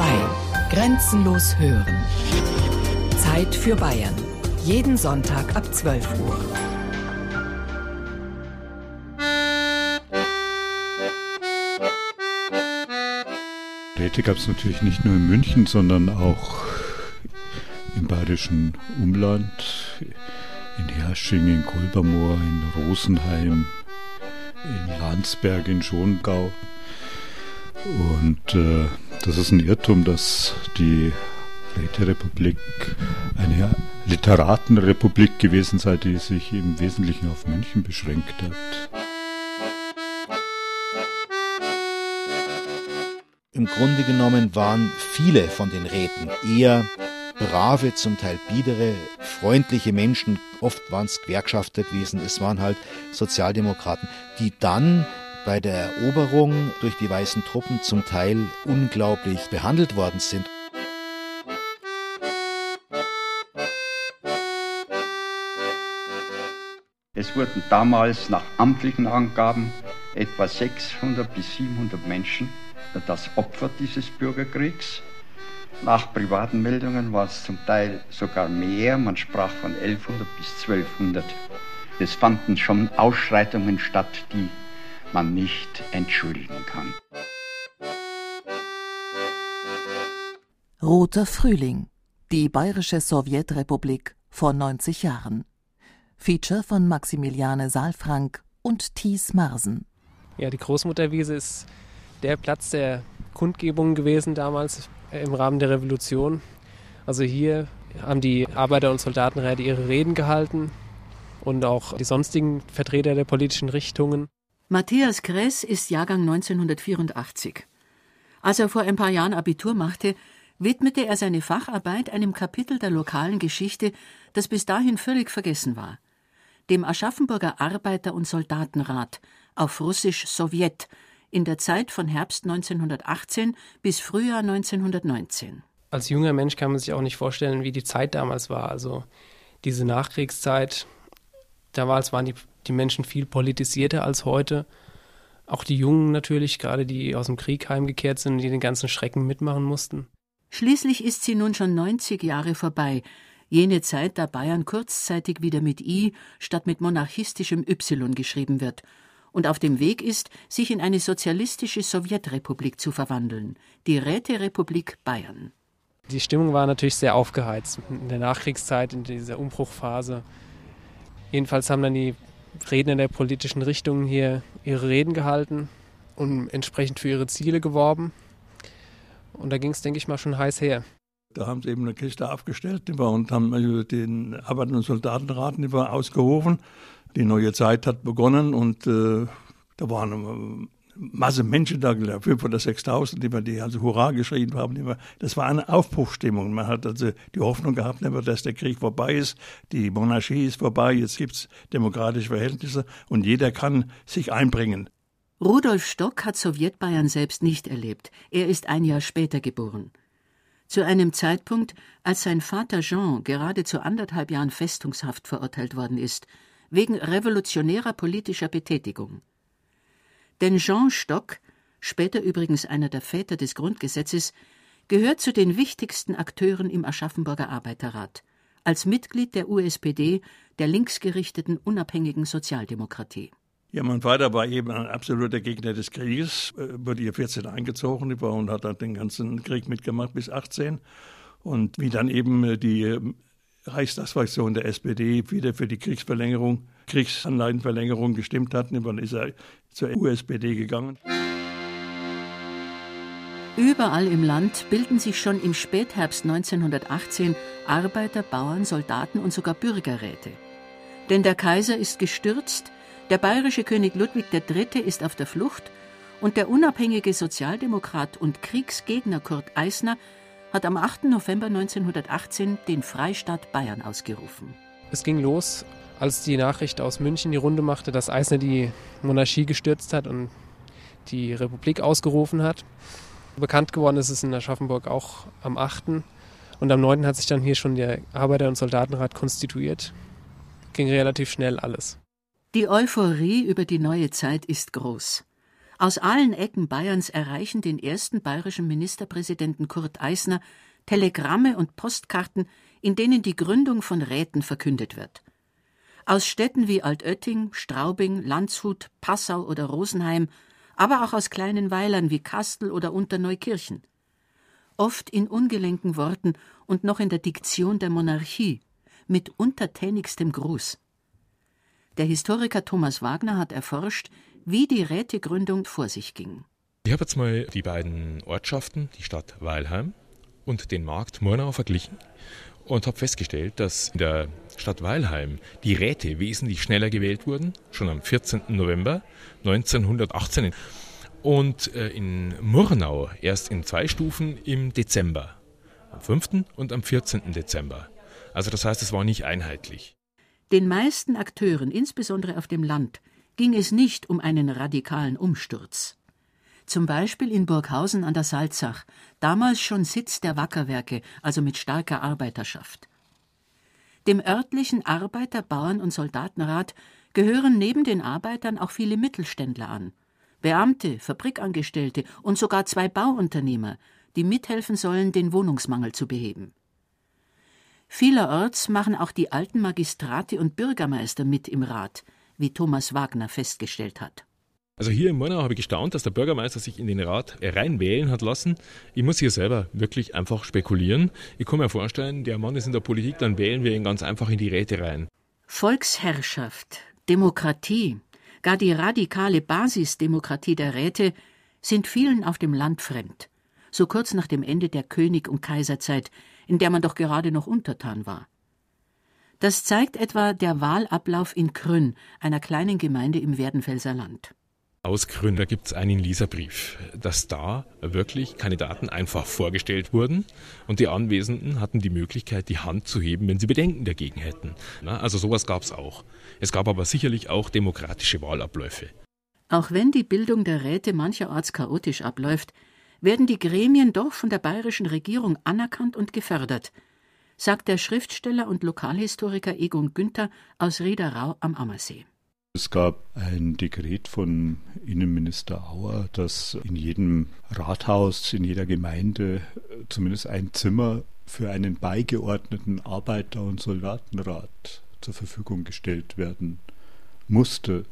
2. Grenzenlos hören. Zeit für Bayern. Jeden Sonntag ab 12 Uhr. Räte gab es natürlich nicht nur in München, sondern auch im bayerischen Umland, in Hersching, in Kolbermoor, in Rosenheim, in Landsberg, in Schongau. Und äh, das ist ein Irrtum, dass die Räterepublik eine Literatenrepublik gewesen sei, die sich im Wesentlichen auf München beschränkt hat. Im Grunde genommen waren viele von den Räten eher brave, zum Teil biedere, freundliche Menschen. Oft waren es Gewerkschafter gewesen, es waren halt Sozialdemokraten, die dann bei der Eroberung durch die weißen Truppen zum Teil unglaublich behandelt worden sind. Es wurden damals nach amtlichen Angaben etwa 600 bis 700 Menschen das Opfer dieses Bürgerkriegs. Nach privaten Meldungen war es zum Teil sogar mehr, man sprach von 1100 bis 1200. Es fanden schon Ausschreitungen statt, die man nicht entschuldigen kann. Roter Frühling, die Bayerische Sowjetrepublik vor 90 Jahren. Feature von Maximiliane Saalfrank und Thies Marsen. Ja, die Großmutterwiese ist der Platz der Kundgebung gewesen damals im Rahmen der Revolution. Also hier haben die Arbeiter- und Soldatenräte ihre Reden gehalten und auch die sonstigen Vertreter der politischen Richtungen. Matthias Kress ist Jahrgang 1984. Als er vor ein paar Jahren Abitur machte, widmete er seine Facharbeit einem Kapitel der lokalen Geschichte, das bis dahin völlig vergessen war. Dem Aschaffenburger Arbeiter- und Soldatenrat, auf Russisch Sowjet, in der Zeit von Herbst 1918 bis Frühjahr 1919. Als junger Mensch kann man sich auch nicht vorstellen, wie die Zeit damals war. Also diese Nachkriegszeit, damals waren die, die Menschen viel politisierter als heute. Auch die Jungen natürlich, gerade die aus dem Krieg heimgekehrt sind, die den ganzen Schrecken mitmachen mussten. Schließlich ist sie nun schon 90 Jahre vorbei, jene Zeit, da Bayern kurzzeitig wieder mit I statt mit monarchistischem Y geschrieben wird und auf dem Weg ist, sich in eine sozialistische Sowjetrepublik zu verwandeln, die Räterepublik Bayern. Die Stimmung war natürlich sehr aufgeheizt in der Nachkriegszeit, in dieser Umbruchphase. Jedenfalls haben dann die Redner der politischen Richtungen hier ihre Reden gehalten und entsprechend für ihre Ziele geworben. Und da ging es, denke ich mal, schon heiß her. Da haben sie eben eine Kiste aufgestellt und haben den Arbeiter- und Soldatenrat ausgerufen die neue Zeit hat begonnen und äh, da waren Masse Menschen da, fünf oder 6.000, die, die also Hurra geschrien haben. das war eine Aufbruchstimmung. Man hat also die Hoffnung gehabt, dass der Krieg vorbei ist, die Monarchie ist vorbei, jetzt gibt es demokratische Verhältnisse und jeder kann sich einbringen. Rudolf Stock hat Sowjetbayern selbst nicht erlebt. Er ist ein Jahr später geboren. Zu einem Zeitpunkt, als sein Vater Jean gerade zu anderthalb Jahren Festungshaft verurteilt worden ist – wegen revolutionärer politischer Betätigung. Denn Jean Stock, später übrigens einer der Väter des Grundgesetzes, gehört zu den wichtigsten Akteuren im Aschaffenburger Arbeiterrat, als Mitglied der USPD, der linksgerichteten unabhängigen Sozialdemokratie. Ja, mein Vater war eben ein absoluter Gegner des Krieges, äh, wurde hier 14 eingezogen und hat dann den ganzen Krieg mitgemacht bis 18. Und wie dann eben äh, die äh, Reichstagsfraktion der SPD wieder für die Kriegsverlängerung, Kriegsanleihenverlängerung gestimmt hat. Dann ist er zur USPD gegangen. Überall im Land bilden sich schon im Spätherbst 1918 Arbeiter, Bauern, Soldaten und sogar Bürgerräte. Denn der Kaiser ist gestürzt, der bayerische König Ludwig III. ist auf der Flucht und der unabhängige Sozialdemokrat und Kriegsgegner Kurt Eisner hat am 8. November 1918 den Freistaat Bayern ausgerufen. Es ging los, als die Nachricht aus München die Runde machte, dass Eisner die Monarchie gestürzt hat und die Republik ausgerufen hat. Bekannt geworden ist es in Aschaffenburg auch am 8. Und am 9. hat sich dann hier schon der Arbeiter- und Soldatenrat konstituiert. Ging relativ schnell alles. Die Euphorie über die neue Zeit ist groß. Aus allen Ecken Bayerns erreichen den ersten bayerischen Ministerpräsidenten Kurt Eisner Telegramme und Postkarten, in denen die Gründung von Räten verkündet wird. Aus Städten wie Altötting, Straubing, Landshut, Passau oder Rosenheim, aber auch aus kleinen Weilern wie Kastel oder Unterneukirchen. Oft in ungelenken Worten und noch in der Diktion der Monarchie, mit untertänigstem Gruß. Der Historiker Thomas Wagner hat erforscht, wie die Rätegründung vor sich ging. Ich habe jetzt mal die beiden Ortschaften, die Stadt Weilheim und den Markt Murnau verglichen und habe festgestellt, dass in der Stadt Weilheim die Räte wesentlich schneller gewählt wurden, schon am 14. November 1918 und äh, in Murnau erst in zwei Stufen im Dezember, am 5. und am 14. Dezember. Also das heißt, es war nicht einheitlich. Den meisten Akteuren, insbesondere auf dem Land, ging es nicht um einen radikalen Umsturz. Zum Beispiel in Burghausen an der Salzach, damals schon Sitz der Wackerwerke, also mit starker Arbeiterschaft. Dem örtlichen Arbeiter-, Bauern- und Soldatenrat gehören neben den Arbeitern auch viele Mittelständler an. Beamte, Fabrikangestellte und sogar zwei Bauunternehmer, die mithelfen sollen, den Wohnungsmangel zu beheben. Vielerorts machen auch die alten Magistrate und Bürgermeister mit im Rat, wie Thomas Wagner festgestellt hat. Also hier in Murnau habe ich gestaunt, dass der Bürgermeister sich in den Rat reinwählen hat lassen. Ich muss hier selber wirklich einfach spekulieren. Ich kann mir vorstellen, der Mann ist in der Politik, dann wählen wir ihn ganz einfach in die Räte rein. Volksherrschaft, Demokratie, gar die radikale Basisdemokratie der Räte sind vielen auf dem Land fremd. So kurz nach dem Ende der König- und Kaiserzeit, in der man doch gerade noch untertan war. Das zeigt etwa der Wahlablauf in Krünn, einer kleinen Gemeinde im Werdenfelser Land. Aus Gründer gibt es einen Leserbrief, dass da wirklich Kandidaten einfach vorgestellt wurden und die Anwesenden hatten die Möglichkeit, die Hand zu heben, wenn sie Bedenken dagegen hätten. Also sowas gab es auch. Es gab aber sicherlich auch demokratische Wahlabläufe. Auch wenn die Bildung der Räte mancherorts chaotisch abläuft, werden die Gremien doch von der bayerischen Regierung anerkannt und gefördert, sagt der Schriftsteller und Lokalhistoriker Egon Günther aus Riederau am Ammersee. Es gab ein Dekret von Innenminister Auer, dass in jedem Rathaus, in jeder Gemeinde zumindest ein Zimmer für einen beigeordneten Arbeiter- und Soldatenrat zur Verfügung gestellt werden musste.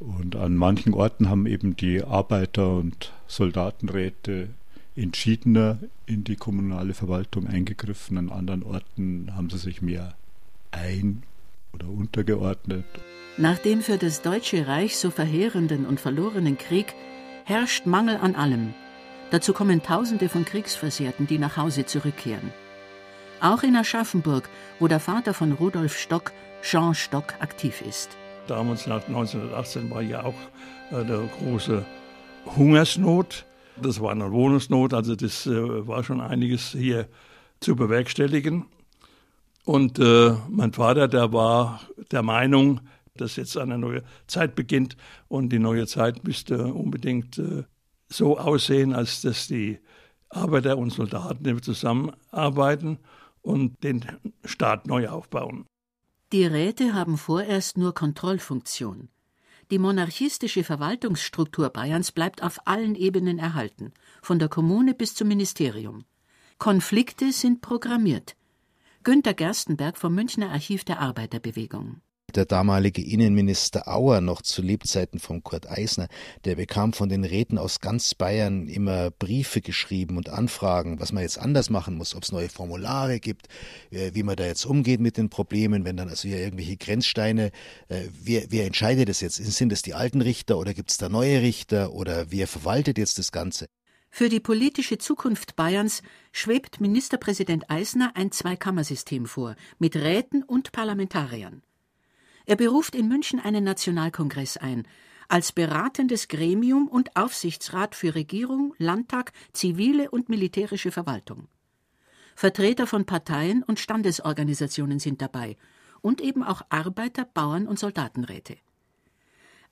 Und an manchen Orten haben eben die Arbeiter- und Soldatenräte entschiedener in die kommunale Verwaltung eingegriffen. An anderen Orten haben sie sich mehr ein- oder untergeordnet. Nach dem für das Deutsche Reich so verheerenden und verlorenen Krieg herrscht Mangel an allem. Dazu kommen Tausende von Kriegsversehrten, die nach Hause zurückkehren. Auch in Aschaffenburg, wo der Vater von Rudolf Stock, Jean Stock, aktiv ist. Damals nach 1918 war ja auch äh, eine große Hungersnot. Das war eine Wohnungsnot, also das äh, war schon einiges hier zu bewerkstelligen. Und äh, mein Vater, der war der Meinung, dass jetzt eine neue Zeit beginnt und die neue Zeit müsste unbedingt äh, so aussehen, als dass die Arbeiter und Soldaten zusammenarbeiten und den Staat neu aufbauen. Die Räte haben vorerst nur Kontrollfunktion. Die monarchistische Verwaltungsstruktur Bayerns bleibt auf allen Ebenen erhalten, von der Kommune bis zum Ministerium. Konflikte sind programmiert. Günter Gerstenberg vom Münchner Archiv der Arbeiterbewegung der damalige Innenminister Auer noch zu Lebzeiten von Kurt Eisner, der bekam von den Räten aus ganz Bayern immer Briefe geschrieben und Anfragen, was man jetzt anders machen muss, ob es neue Formulare gibt, äh, wie man da jetzt umgeht mit den Problemen, wenn dann also hier irgendwelche Grenzsteine, äh, wer, wer entscheidet das jetzt? Sind es die alten Richter oder gibt es da neue Richter oder wer verwaltet jetzt das Ganze? Für die politische Zukunft Bayerns schwebt Ministerpräsident Eisner ein Zweikammersystem vor, mit Räten und Parlamentariern. Er beruft in München einen Nationalkongress ein, als beratendes Gremium und Aufsichtsrat für Regierung, Landtag, zivile und militärische Verwaltung. Vertreter von Parteien und Standesorganisationen sind dabei und eben auch Arbeiter-, Bauern- und Soldatenräte.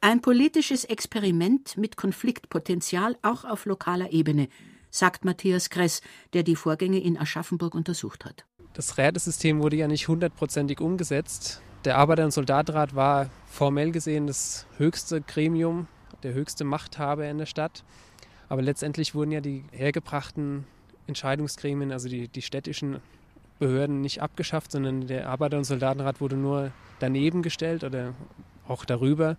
Ein politisches Experiment mit Konfliktpotenzial auch auf lokaler Ebene, sagt Matthias Kress, der die Vorgänge in Aschaffenburg untersucht hat. Das Rätesystem wurde ja nicht hundertprozentig umgesetzt. Der Arbeiter- und Soldatenrat war formell gesehen das höchste Gremium der höchste Machthaber in der Stadt. Aber letztendlich wurden ja die hergebrachten Entscheidungsgremien, also die, die städtischen Behörden, nicht abgeschafft, sondern der Arbeiter- und Soldatenrat wurde nur daneben gestellt oder auch darüber.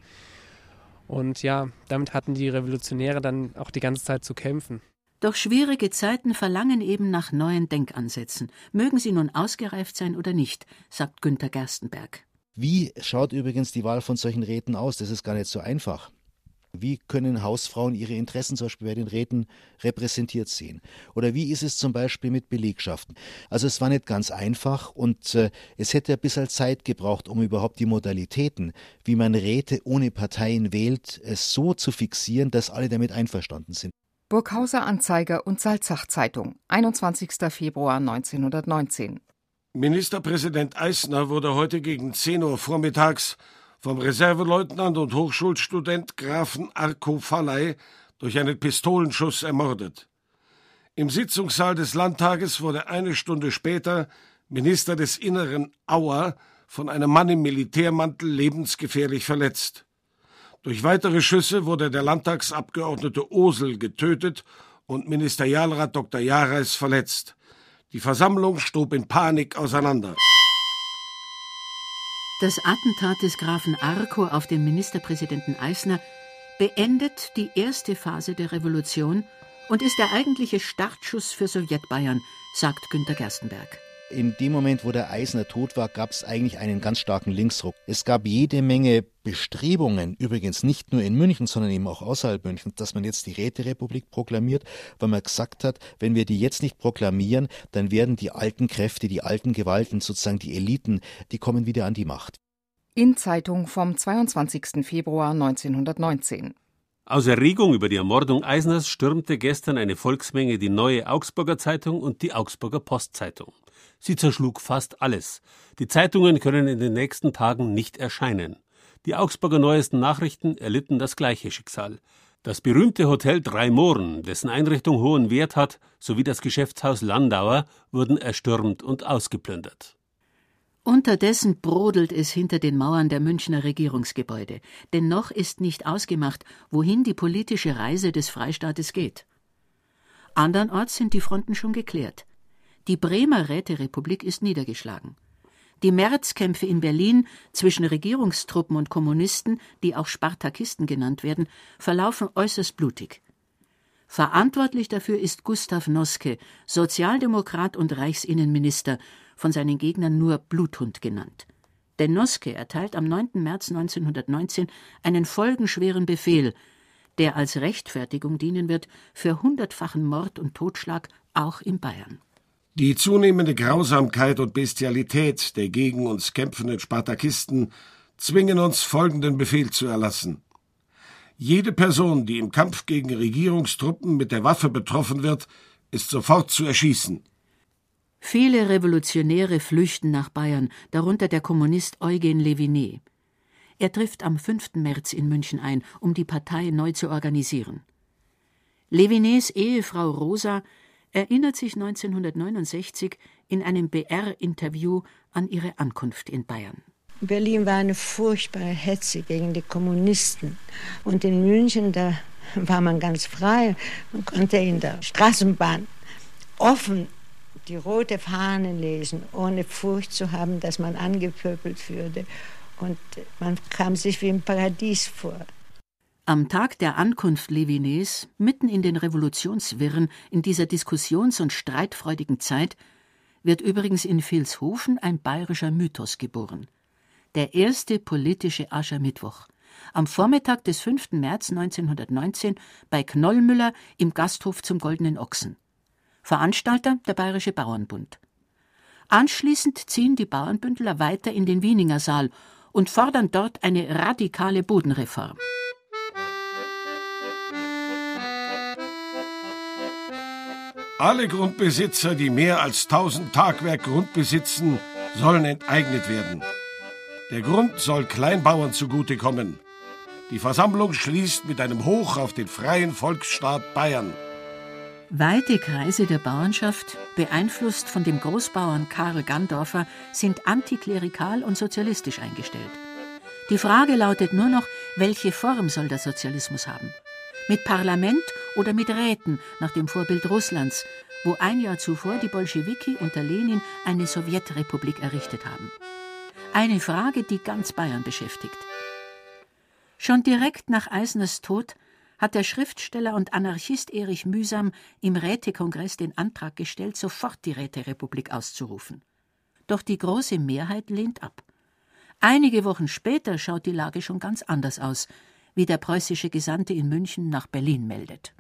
Und ja, damit hatten die Revolutionäre dann auch die ganze Zeit zu kämpfen. Doch schwierige Zeiten verlangen eben nach neuen Denkansätzen, mögen sie nun ausgereift sein oder nicht, sagt Günter Gerstenberg. Wie schaut übrigens die Wahl von solchen Räten aus? Das ist gar nicht so einfach. Wie können Hausfrauen ihre Interessen zum Beispiel bei den Räten repräsentiert sehen? Oder wie ist es zum Beispiel mit Belegschaften? Also es war nicht ganz einfach und äh, es hätte ein bisschen Zeit gebraucht, um überhaupt die Modalitäten, wie man Räte ohne Parteien wählt, es so zu fixieren, dass alle damit einverstanden sind. Burghauser Anzeiger und Salzach Zeitung, 21. Februar 1919. Ministerpräsident Eisner wurde heute gegen 10 Uhr vormittags vom Reserveleutnant und Hochschulstudent Grafen Arko Falley durch einen Pistolenschuss ermordet. Im Sitzungssaal des Landtages wurde eine Stunde später Minister des Inneren Auer von einem Mann im Militärmantel lebensgefährlich verletzt. Durch weitere Schüsse wurde der Landtagsabgeordnete Osel getötet und Ministerialrat Dr. Jareis verletzt. Die Versammlung stob in Panik auseinander. Das Attentat des Grafen Arco auf den Ministerpräsidenten Eisner beendet die erste Phase der Revolution und ist der eigentliche Startschuss für Sowjetbayern, sagt Günter Gerstenberg. In dem Moment, wo der Eisner tot war, gab es eigentlich einen ganz starken Linksruck. Es gab jede Menge Bestrebungen, übrigens nicht nur in München, sondern eben auch außerhalb Münchens, dass man jetzt die Räterepublik proklamiert, weil man gesagt hat, wenn wir die jetzt nicht proklamieren, dann werden die alten Kräfte, die alten Gewalten, sozusagen die Eliten, die kommen wieder an die Macht. In Zeitung vom 22. Februar 1919. Aus Erregung über die Ermordung Eisners stürmte gestern eine Volksmenge die neue Augsburger Zeitung und die Augsburger Postzeitung. Sie zerschlug fast alles. Die Zeitungen können in den nächsten Tagen nicht erscheinen. Die Augsburger Neuesten Nachrichten erlitten das gleiche Schicksal. Das berühmte Hotel Drei Mohren, dessen Einrichtung hohen Wert hat, sowie das Geschäftshaus Landauer wurden erstürmt und ausgeplündert. Unterdessen brodelt es hinter den Mauern der Münchner Regierungsgebäude, denn noch ist nicht ausgemacht, wohin die politische Reise des Freistaates geht. Andernorts sind die Fronten schon geklärt. Die Bremer Räterepublik ist niedergeschlagen. Die Märzkämpfe in Berlin zwischen Regierungstruppen und Kommunisten, die auch Spartakisten genannt werden, verlaufen äußerst blutig. Verantwortlich dafür ist Gustav Noske, Sozialdemokrat und Reichsinnenminister, von seinen Gegnern nur Bluthund genannt. Denn Noske erteilt am 9. März 1919 einen folgenschweren Befehl, der als Rechtfertigung dienen wird für hundertfachen Mord und Totschlag auch in Bayern. Die zunehmende Grausamkeit und Bestialität der gegen uns kämpfenden Spartakisten zwingen uns folgenden Befehl zu erlassen. Jede Person, die im Kampf gegen Regierungstruppen mit der Waffe betroffen wird, ist sofort zu erschießen. Viele Revolutionäre flüchten nach Bayern, darunter der Kommunist Eugen Levinet. Er trifft am 5. März in München ein, um die Partei neu zu organisieren. Levinets Ehefrau Rosa erinnert sich 1969 in einem BR-Interview an ihre Ankunft in Bayern. Berlin war eine furchtbare Hetze gegen die Kommunisten. Und in München, da war man ganz frei. Man konnte in der Straßenbahn offen die rote Fahne lesen, ohne Furcht zu haben, dass man angepöbelt würde. Und man kam sich wie im Paradies vor. Am Tag der Ankunft Levinets, mitten in den Revolutionswirren in dieser diskussions- und streitfreudigen Zeit, wird übrigens in Vilshofen ein bayerischer Mythos geboren. Der erste politische Aschermittwoch. Am Vormittag des 5. März 1919 bei Knollmüller im Gasthof zum Goldenen Ochsen. Veranstalter der Bayerische Bauernbund. Anschließend ziehen die Bauernbündler weiter in den Wieninger Saal und fordern dort eine radikale Bodenreform. Alle Grundbesitzer, die mehr als 1000 Tagwerk Grund besitzen, sollen enteignet werden. Der Grund soll Kleinbauern zugutekommen. Die Versammlung schließt mit einem Hoch auf den freien Volksstaat Bayern. Weite Kreise der Bauernschaft, beeinflusst von dem Großbauern Karl Gandorfer, sind antiklerikal und sozialistisch eingestellt. Die Frage lautet nur noch, Welche Form soll der Sozialismus haben? Mit Parlament oder mit Räten nach dem Vorbild Russlands, wo ein Jahr zuvor die Bolschewiki unter Lenin eine Sowjetrepublik errichtet haben? Eine Frage, die ganz Bayern beschäftigt. Schon direkt nach Eisners Tod hat der Schriftsteller und Anarchist Erich Mühsam im Rätekongress den Antrag gestellt, sofort die Räterepublik auszurufen. Doch die große Mehrheit lehnt ab. Einige Wochen später schaut die Lage schon ganz anders aus, wie der preußische Gesandte in München nach Berlin meldet.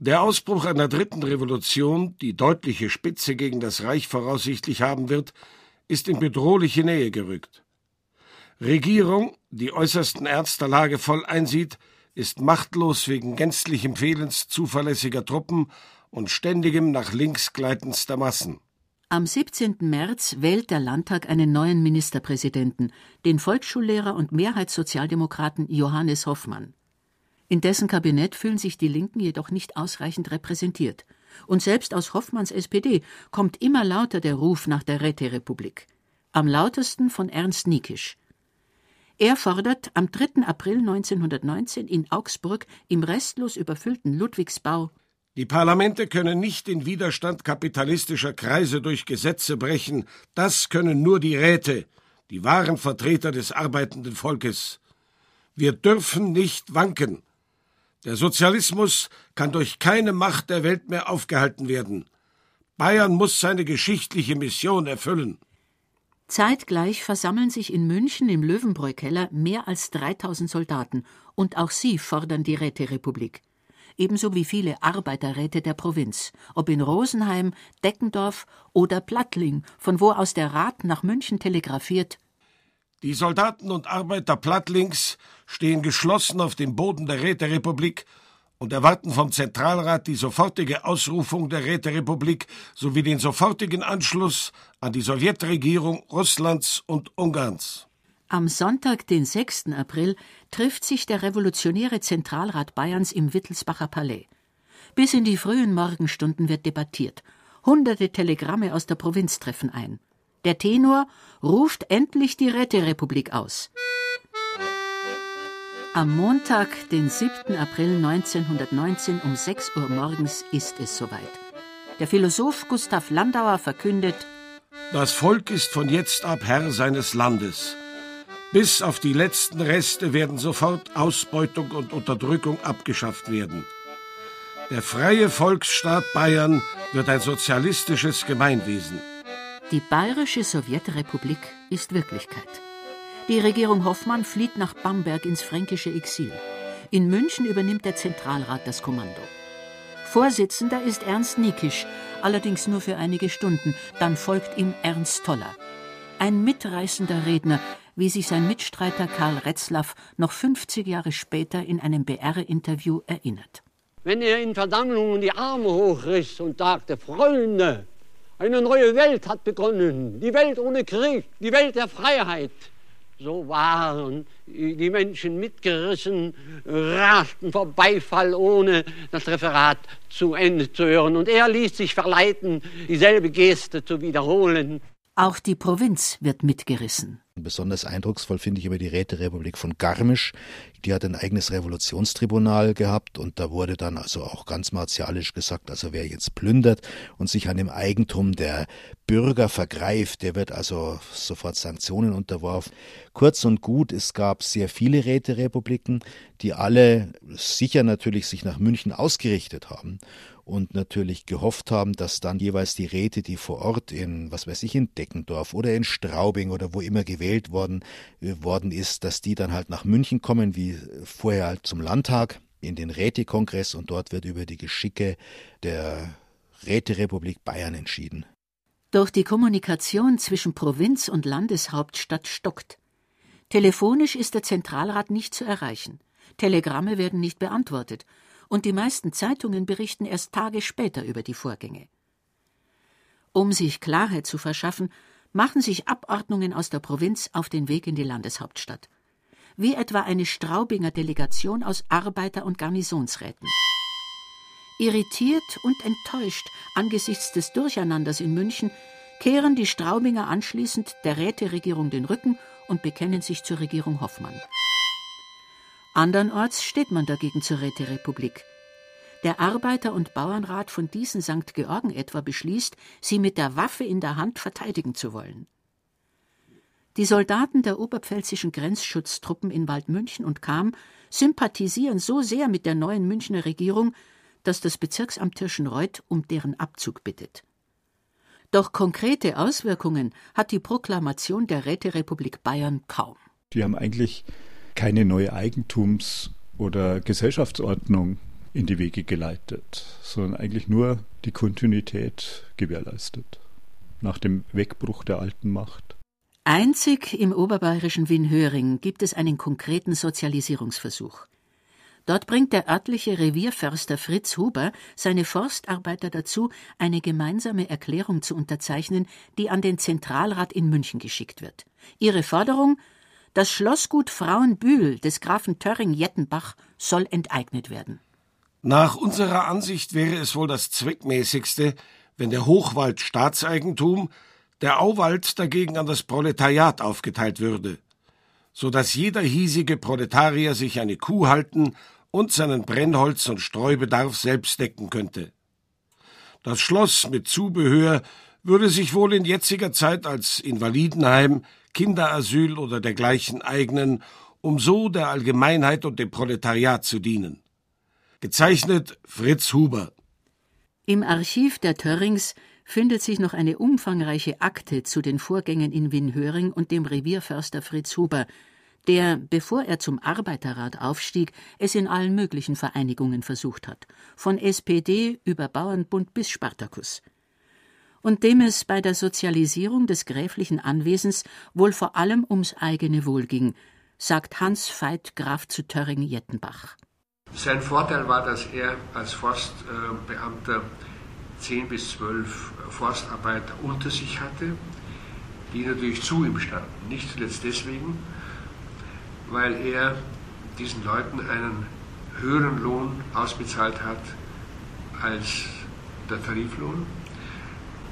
Der Ausbruch einer dritten Revolution, die deutliche Spitze gegen das Reich voraussichtlich haben wird, ist in bedrohliche Nähe gerückt. Regierung, die äußersten Ernst der Lage voll einsieht, ist machtlos wegen gänzlichem Fehlens zuverlässiger Truppen und ständigem nach links gleitendster Massen. Am 17. März wählt der Landtag einen neuen Ministerpräsidenten, den Volksschullehrer und Mehrheitssozialdemokraten Johannes Hoffmann. In dessen Kabinett fühlen sich die Linken jedoch nicht ausreichend repräsentiert. Und selbst aus Hoffmanns SPD kommt immer lauter der Ruf nach der Räterepublik. Am lautesten von Ernst Niekisch. Er fordert am 3. April 1919 in Augsburg im restlos überfüllten Ludwigsbau die Parlamente können nicht den Widerstand kapitalistischer Kreise durch Gesetze brechen, das können nur die Räte, die wahren Vertreter des arbeitenden Volkes. Wir dürfen nicht wanken. Der Sozialismus kann durch keine Macht der Welt mehr aufgehalten werden. Bayern muss seine geschichtliche Mission erfüllen. Zeitgleich versammeln sich in München im Löwenbräu-Keller mehr als 3000 Soldaten und auch sie fordern die Räterepublik. Ebenso wie viele Arbeiterräte der Provinz, ob in Rosenheim, Deckendorf oder Plattling, von wo aus der Rat nach München telegrafiert. Die Soldaten und Arbeiter Plattlings stehen geschlossen auf dem Boden der Räterepublik und erwarten vom Zentralrat die sofortige Ausrufung der Räterepublik sowie den sofortigen Anschluss an die Sowjetregierung Russlands und Ungarns. Am Sonntag, den 6. April, trifft sich der Revolutionäre Zentralrat Bayerns im Wittelsbacher Palais. Bis in die frühen Morgenstunden wird debattiert. Hunderte Telegramme aus der Provinz treffen ein. Der Tenor ruft endlich die Räterepublik aus. Am Montag, den 7. April 1919 um 6 Uhr morgens ist es soweit. Der Philosoph Gustav Landauer verkündet: Das Volk ist von jetzt ab Herr seines Landes. Bis auf die letzten Reste werden sofort Ausbeutung und Unterdrückung abgeschafft werden. Der freie Volksstaat Bayern wird ein sozialistisches Gemeinwesen. Die bayerische Sowjetrepublik ist Wirklichkeit. Die Regierung Hoffmann flieht nach Bamberg ins fränkische Exil. In München übernimmt der Zentralrat das Kommando. Vorsitzender ist Ernst Niekisch, allerdings nur für einige Stunden. Dann folgt ihm Ernst Toller. Ein mitreißender Redner, wie sich sein Mitstreiter Karl Retzlaff noch 50 Jahre später in einem BR-Interview erinnert. Wenn er in Versammlungen die Arme hochriss und sagte, Freunde, eine neue Welt hat begonnen, die Welt ohne Krieg, die Welt der Freiheit. So waren die Menschen mitgerissen, raschten vor Beifall, ohne das Referat zu Ende zu hören. Und er ließ sich verleiten, dieselbe Geste zu wiederholen. Auch die Provinz wird mitgerissen. Besonders eindrucksvoll finde ich aber die Räterepublik von Garmisch. Die hat ein eigenes Revolutionstribunal gehabt und da wurde dann also auch ganz martialisch gesagt, also wer jetzt plündert und sich an dem Eigentum der Bürger vergreift, der wird also sofort Sanktionen unterworfen. Kurz und gut, es gab sehr viele Räterepubliken, die alle sicher natürlich sich nach München ausgerichtet haben und natürlich gehofft haben, dass dann jeweils die Räte, die vor Ort in, was weiß ich, in Deckendorf oder in Straubing oder wo immer gewählt worden, äh, worden ist, dass die dann halt nach München kommen, wie vorher halt zum Landtag, in den Rätekongress und dort wird über die Geschicke der Räterepublik Bayern entschieden. Doch die Kommunikation zwischen Provinz und Landeshauptstadt stockt. Telefonisch ist der Zentralrat nicht zu erreichen. Telegramme werden nicht beantwortet und die meisten Zeitungen berichten erst Tage später über die Vorgänge. Um sich Klarheit zu verschaffen, machen sich Abordnungen aus der Provinz auf den Weg in die Landeshauptstadt, wie etwa eine Straubinger Delegation aus Arbeiter- und Garnisonsräten. Irritiert und enttäuscht angesichts des Durcheinanders in München kehren die Straubinger anschließend der Räteregierung den Rücken und bekennen sich zur Regierung Hoffmann. Andernorts steht man dagegen zur Räterepublik. Der Arbeiter- und Bauernrat von diesen St. Georgen etwa beschließt, sie mit der Waffe in der Hand verteidigen zu wollen. Die Soldaten der oberpfälzischen Grenzschutztruppen in Waldmünchen und Cham sympathisieren so sehr mit der neuen Münchner Regierung, dass das Bezirksamt Tirschenreuth um deren Abzug bittet. Doch konkrete Auswirkungen hat die Proklamation der Räterepublik Bayern kaum. Die haben eigentlich keine neue Eigentums- oder Gesellschaftsordnung in die Wege geleitet, sondern eigentlich nur die Kontinuität gewährleistet. Nach dem Wegbruch der alten Macht. Einzig im oberbayerischen Wien-Höring gibt es einen konkreten Sozialisierungsversuch. Dort bringt der örtliche Revierförster Fritz Huber seine Forstarbeiter dazu, eine gemeinsame Erklärung zu unterzeichnen, die an den Zentralrat in München geschickt wird. Ihre Forderung das Schlossgut Frauenbühl des Grafen Töring-Jettenbach soll enteignet werden. Nach unserer Ansicht wäre es wohl das zweckmäßigste, wenn der Hochwald Staatseigentum, der Auwald dagegen an das Proletariat aufgeteilt würde, so dass jeder hiesige Proletarier sich eine Kuh halten und seinen Brennholz- und Streubedarf selbst decken könnte. Das Schloss mit Zubehör würde sich wohl in jetziger Zeit als Invalidenheim, Kinderasyl oder dergleichen eignen, um so der Allgemeinheit und dem Proletariat zu dienen. Gezeichnet Fritz Huber. Im Archiv der Törrings findet sich noch eine umfangreiche Akte zu den Vorgängen in Winhöring und dem Revierförster Fritz Huber, der, bevor er zum Arbeiterrat aufstieg, es in allen möglichen Vereinigungen versucht hat, von SPD über Bauernbund bis Spartakus. Und dem es bei der Sozialisierung des gräflichen Anwesens wohl vor allem ums eigene Wohl ging, sagt Hans Veit Graf zu Töring-Jettenbach. Sein Vorteil war, dass er als Forstbeamter zehn bis zwölf Forstarbeiter unter sich hatte, die natürlich zu ihm standen. Nicht zuletzt deswegen, weil er diesen Leuten einen höheren Lohn ausbezahlt hat als der Tariflohn.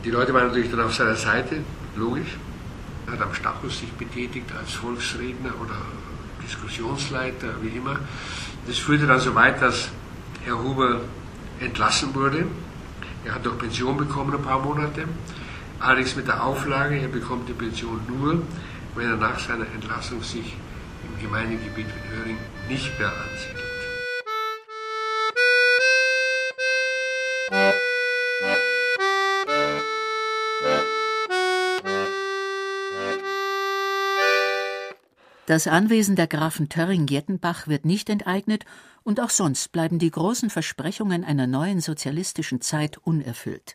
Die Leute waren natürlich dann auf seiner Seite, logisch. Er hat am Stachus sich betätigt als Volksredner oder Diskussionsleiter, wie immer. Das führte dann so weit, dass Herr Huber entlassen wurde. Er hat doch Pension bekommen ein paar Monate. Allerdings mit der Auflage, er bekommt die Pension nur, wenn er nach seiner Entlassung sich im Gemeindegebiet von Höring nicht mehr ansiedelt. Das Anwesen der Grafen Töring-Jettenbach wird nicht enteignet und auch sonst bleiben die großen Versprechungen einer neuen sozialistischen Zeit unerfüllt.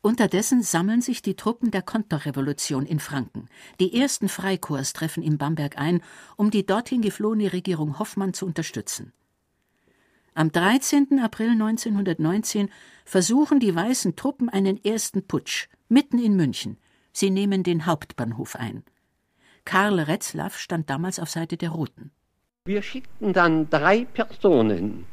Unterdessen sammeln sich die Truppen der Konterrevolution in Franken. Die ersten Freikorps treffen in Bamberg ein, um die dorthin geflohene Regierung Hoffmann zu unterstützen. Am 13. April 1919 versuchen die weißen Truppen einen ersten Putsch mitten in München. Sie nehmen den Hauptbahnhof ein. Karl Retzlaff stand damals auf Seite der Roten. Wir schickten dann drei Personen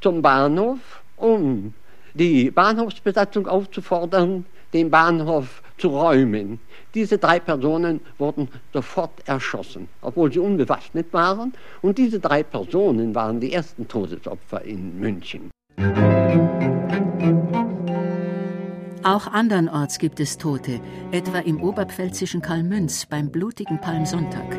zum Bahnhof, um die Bahnhofsbesatzung aufzufordern, den Bahnhof zu räumen. Diese drei Personen wurden sofort erschossen, obwohl sie unbewaffnet waren. Und diese drei Personen waren die ersten Todesopfer in München. Auch andernorts gibt es Tote, etwa im oberpfälzischen Kalmünz beim blutigen Palmsonntag.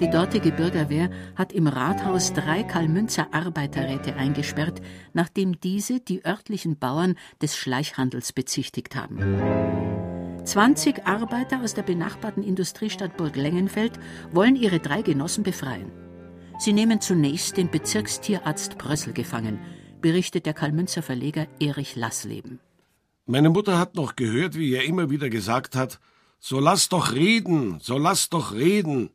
Die dortige Bürgerwehr hat im Rathaus drei Kalmünzer Arbeiterräte eingesperrt, nachdem diese die örtlichen Bauern des Schleichhandels bezichtigt haben. 20 Arbeiter aus der benachbarten Industriestadt Burg Lengenfeld wollen ihre drei Genossen befreien. Sie nehmen zunächst den Bezirkstierarzt Brössel gefangen, berichtet der Kalmünzer Verleger Erich Lassleben. Meine Mutter hat noch gehört, wie er immer wieder gesagt hat, so lass doch reden, so lass doch reden.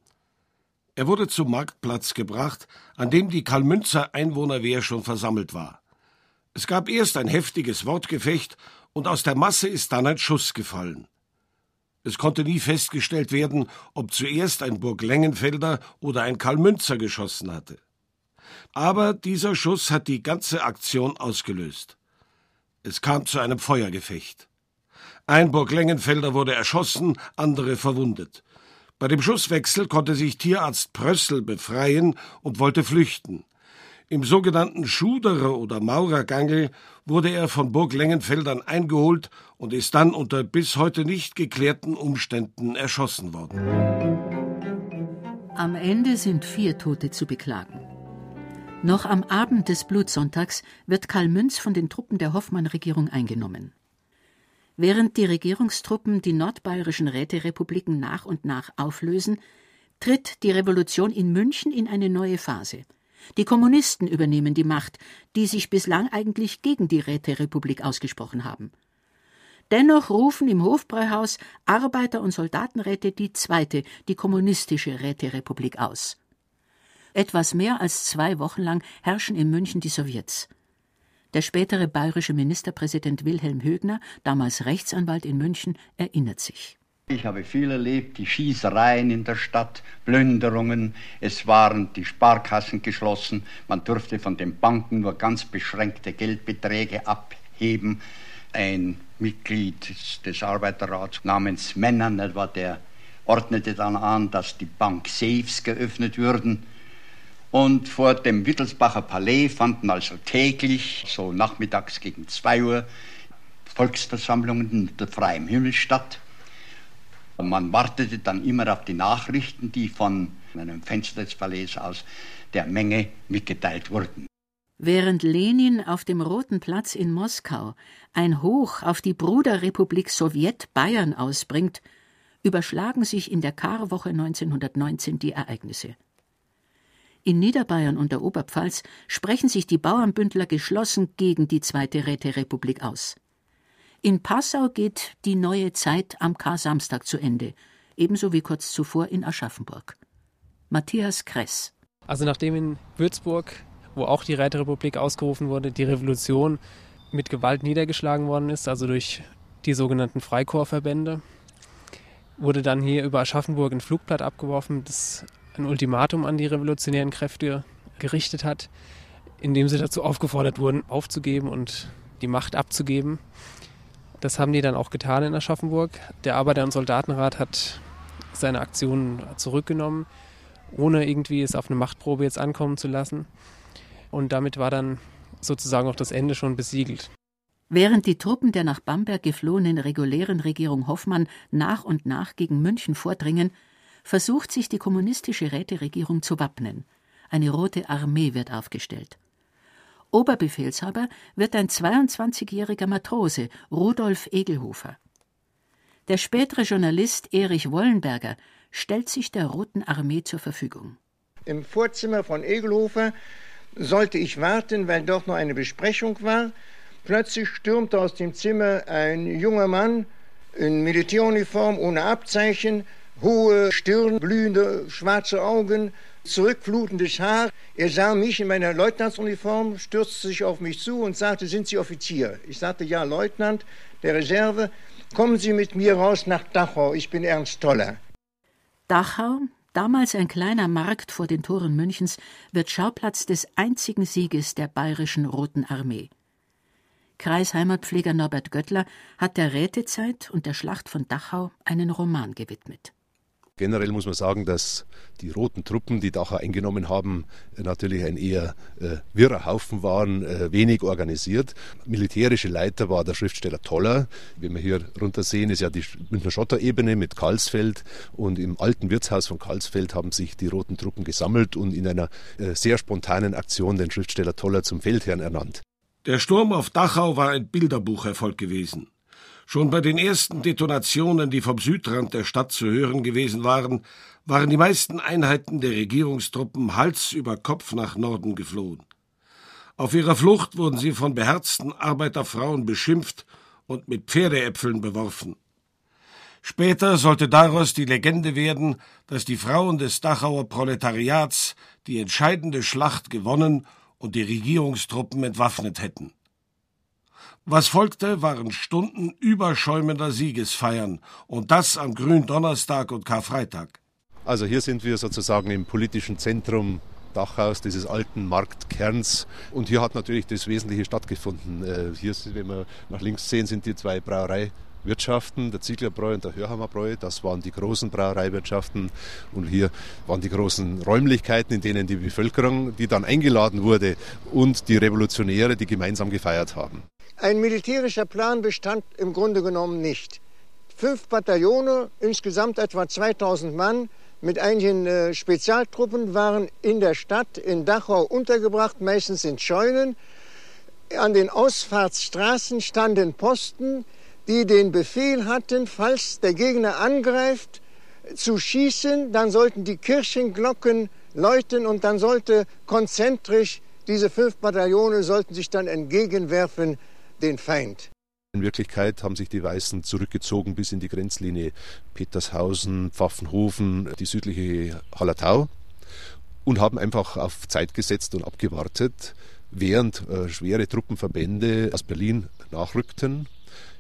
Er wurde zum Marktplatz gebracht, an dem die Kalmünzer Einwohnerwehr schon versammelt war. Es gab erst ein heftiges Wortgefecht und aus der Masse ist dann ein Schuss gefallen. Es konnte nie festgestellt werden, ob zuerst ein Burglengenfelder oder ein Kalmünzer geschossen hatte. Aber dieser Schuss hat die ganze Aktion ausgelöst. Es kam zu einem Feuergefecht. Ein Burglengenfelder wurde erschossen, andere verwundet. Bei dem Schusswechsel konnte sich Tierarzt Prössel befreien und wollte flüchten. Im sogenannten Schuderer oder Maurergangel wurde er von Burg Lengenfeldern eingeholt und ist dann unter bis heute nicht geklärten Umständen erschossen worden. Am Ende sind vier Tote zu beklagen. Noch am Abend des Blutsonntags wird Karl Münz von den Truppen der Hoffmann-Regierung eingenommen. Während die Regierungstruppen die nordbayerischen Räterepubliken nach und nach auflösen, tritt die Revolution in München in eine neue Phase. Die Kommunisten übernehmen die Macht, die sich bislang eigentlich gegen die Räterepublik ausgesprochen haben. Dennoch rufen im Hofbräuhaus Arbeiter- und Soldatenräte die zweite, die kommunistische Räterepublik aus. Etwas mehr als zwei Wochen lang herrschen in München die Sowjets. Der spätere bayerische Ministerpräsident Wilhelm Högner, damals Rechtsanwalt in München, erinnert sich. Ich habe viel erlebt, die Schießereien in der Stadt, Plünderungen, es waren die Sparkassen geschlossen, man durfte von den Banken nur ganz beschränkte Geldbeträge abheben. Ein Mitglied des Arbeiterrats namens Männern, der ordnete dann an, dass die Bank-Safes geöffnet würden. Und vor dem Wittelsbacher Palais fanden also täglich, so nachmittags gegen 2 Uhr, Volksversammlungen unter freiem Himmel statt. Man wartete dann immer auf die Nachrichten, die von einem Fenster des Palais aus der Menge mitgeteilt wurden. Während Lenin auf dem Roten Platz in Moskau ein Hoch auf die Bruderrepublik Sowjet Bayern ausbringt, überschlagen sich in der Karwoche 1919 die Ereignisse. In Niederbayern und der Oberpfalz sprechen sich die Bauernbündler geschlossen gegen die Zweite Räterepublik aus. In Passau geht die neue Zeit am Kar-Samstag zu Ende, ebenso wie kurz zuvor in Aschaffenburg. Matthias Kress. Also nachdem in Würzburg, wo auch die Räterepublik ausgerufen wurde, die Revolution mit Gewalt niedergeschlagen worden ist, also durch die sogenannten Freikorpsverbände, wurde dann hier über Aschaffenburg ein Flugblatt abgeworfen, das ein Ultimatum an die revolutionären Kräfte gerichtet hat, in dem sie dazu aufgefordert wurden, aufzugeben und die Macht abzugeben. Das haben die dann auch getan in Aschaffenburg. Der Arbeiter- und Soldatenrat hat seine Aktionen zurückgenommen, ohne irgendwie es auf eine Machtprobe jetzt ankommen zu lassen. Und damit war dann sozusagen auch das Ende schon besiegelt. Während die Truppen der nach Bamberg geflohenen regulären Regierung Hoffmann nach und nach gegen München vordringen, versucht sich die kommunistische Räteregierung zu wappnen. Eine rote Armee wird aufgestellt. Oberbefehlshaber wird ein 22-jähriger Matrose, Rudolf Egelhofer. Der spätere Journalist Erich Wollenberger stellt sich der Roten Armee zur Verfügung. Im Vorzimmer von Egelhofer sollte ich warten, weil dort noch eine Besprechung war. Plötzlich stürmte aus dem Zimmer ein junger Mann in Militäruniform ohne Abzeichen hohe Stirn, blühende schwarze Augen, zurückflutendes Haar. Er sah mich in meiner Leutnantsuniform, stürzte sich auf mich zu und sagte, sind Sie Offizier? Ich sagte, ja, Leutnant der Reserve. Kommen Sie mit mir raus nach Dachau, ich bin Ernst Toller. Dachau, damals ein kleiner Markt vor den Toren Münchens, wird Schauplatz des einzigen Sieges der Bayerischen Roten Armee. Kreisheimatpfleger Norbert Göttler hat der Rätezeit und der Schlacht von Dachau einen Roman gewidmet. Generell muss man sagen, dass die roten Truppen, die Dachau eingenommen haben, natürlich ein eher äh, wirrer Haufen waren, äh, wenig organisiert. Militärische Leiter war der Schriftsteller Toller. Wie wir hier runter sehen, ist ja die Münchner Schotterebene mit Karlsfeld. Und im alten Wirtshaus von Karlsfeld haben sich die roten Truppen gesammelt und in einer äh, sehr spontanen Aktion den Schriftsteller Toller zum Feldherrn ernannt. Der Sturm auf Dachau war ein Bilderbucherfolg gewesen. Schon bei den ersten Detonationen, die vom Südrand der Stadt zu hören gewesen waren, waren die meisten Einheiten der Regierungstruppen Hals über Kopf nach Norden geflohen. Auf ihrer Flucht wurden sie von beherzten Arbeiterfrauen beschimpft und mit Pferdeäpfeln beworfen. Später sollte daraus die Legende werden, dass die Frauen des Dachauer Proletariats die entscheidende Schlacht gewonnen und die Regierungstruppen entwaffnet hätten. Was folgte, waren Stunden überschäumender Siegesfeiern und das am Gründonnerstag und Karfreitag. Also hier sind wir sozusagen im politischen Zentrum Dachaus, dieses alten Marktkerns. Und hier hat natürlich das Wesentliche stattgefunden. Äh, hier, wenn wir nach links sehen, sind die zwei Brauerei Wirtschaften, der Zieglerbräu und der Hörhammerbräu. Das waren die großen Brauereiwirtschaften. Und hier waren die großen Räumlichkeiten, in denen die Bevölkerung, die dann eingeladen wurde, und die Revolutionäre, die gemeinsam gefeiert haben. Ein militärischer Plan bestand im Grunde genommen nicht. Fünf Bataillone, insgesamt etwa 2000 Mann, mit einigen äh, Spezialtruppen waren in der Stadt in Dachau untergebracht, meistens in Scheunen. An den Ausfahrtsstraßen standen Posten, die den Befehl hatten, falls der Gegner angreift, zu schießen, dann sollten die Kirchenglocken läuten und dann sollte konzentrisch diese fünf Bataillone sollten sich dann entgegenwerfen den Feind. In Wirklichkeit haben sich die Weißen zurückgezogen bis in die Grenzlinie Petershausen, Pfaffenhofen, die südliche Hallertau und haben einfach auf Zeit gesetzt und abgewartet, während äh, schwere Truppenverbände aus Berlin nachrückten.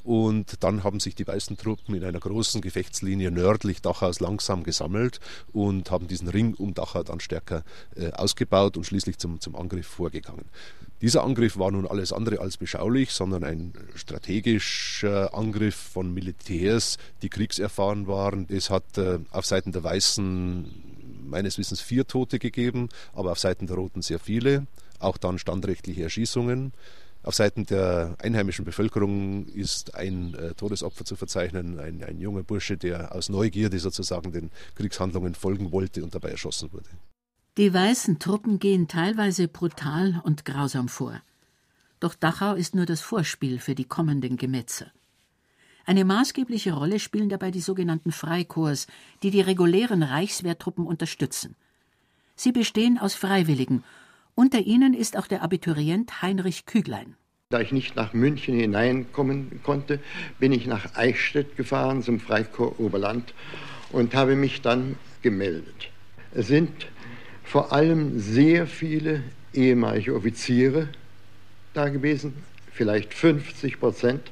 Und dann haben sich die weißen Truppen in einer großen Gefechtslinie nördlich Dachaus langsam gesammelt und haben diesen Ring um Dachau dann stärker äh, ausgebaut und schließlich zum, zum Angriff vorgegangen. Dieser Angriff war nun alles andere als beschaulich, sondern ein strategischer Angriff von Militärs, die kriegserfahren waren. Es hat äh, auf Seiten der Weißen meines Wissens vier Tote gegeben, aber auf Seiten der Roten sehr viele, auch dann standrechtliche Erschießungen. Auf Seiten der einheimischen Bevölkerung ist ein äh, Todesopfer zu verzeichnen, ein, ein junger Bursche, der aus Neugierde sozusagen den Kriegshandlungen folgen wollte und dabei erschossen wurde. Die weißen Truppen gehen teilweise brutal und grausam vor. Doch Dachau ist nur das Vorspiel für die kommenden Gemetze. Eine maßgebliche Rolle spielen dabei die sogenannten Freikorps, die die regulären Reichswehrtruppen unterstützen. Sie bestehen aus Freiwilligen. Unter ihnen ist auch der Abiturient Heinrich Küglein. Da ich nicht nach München hineinkommen konnte, bin ich nach Eichstätt gefahren zum Freikorps Oberland und habe mich dann gemeldet. Es sind vor allem sehr viele ehemalige Offiziere da gewesen, vielleicht 50 Prozent.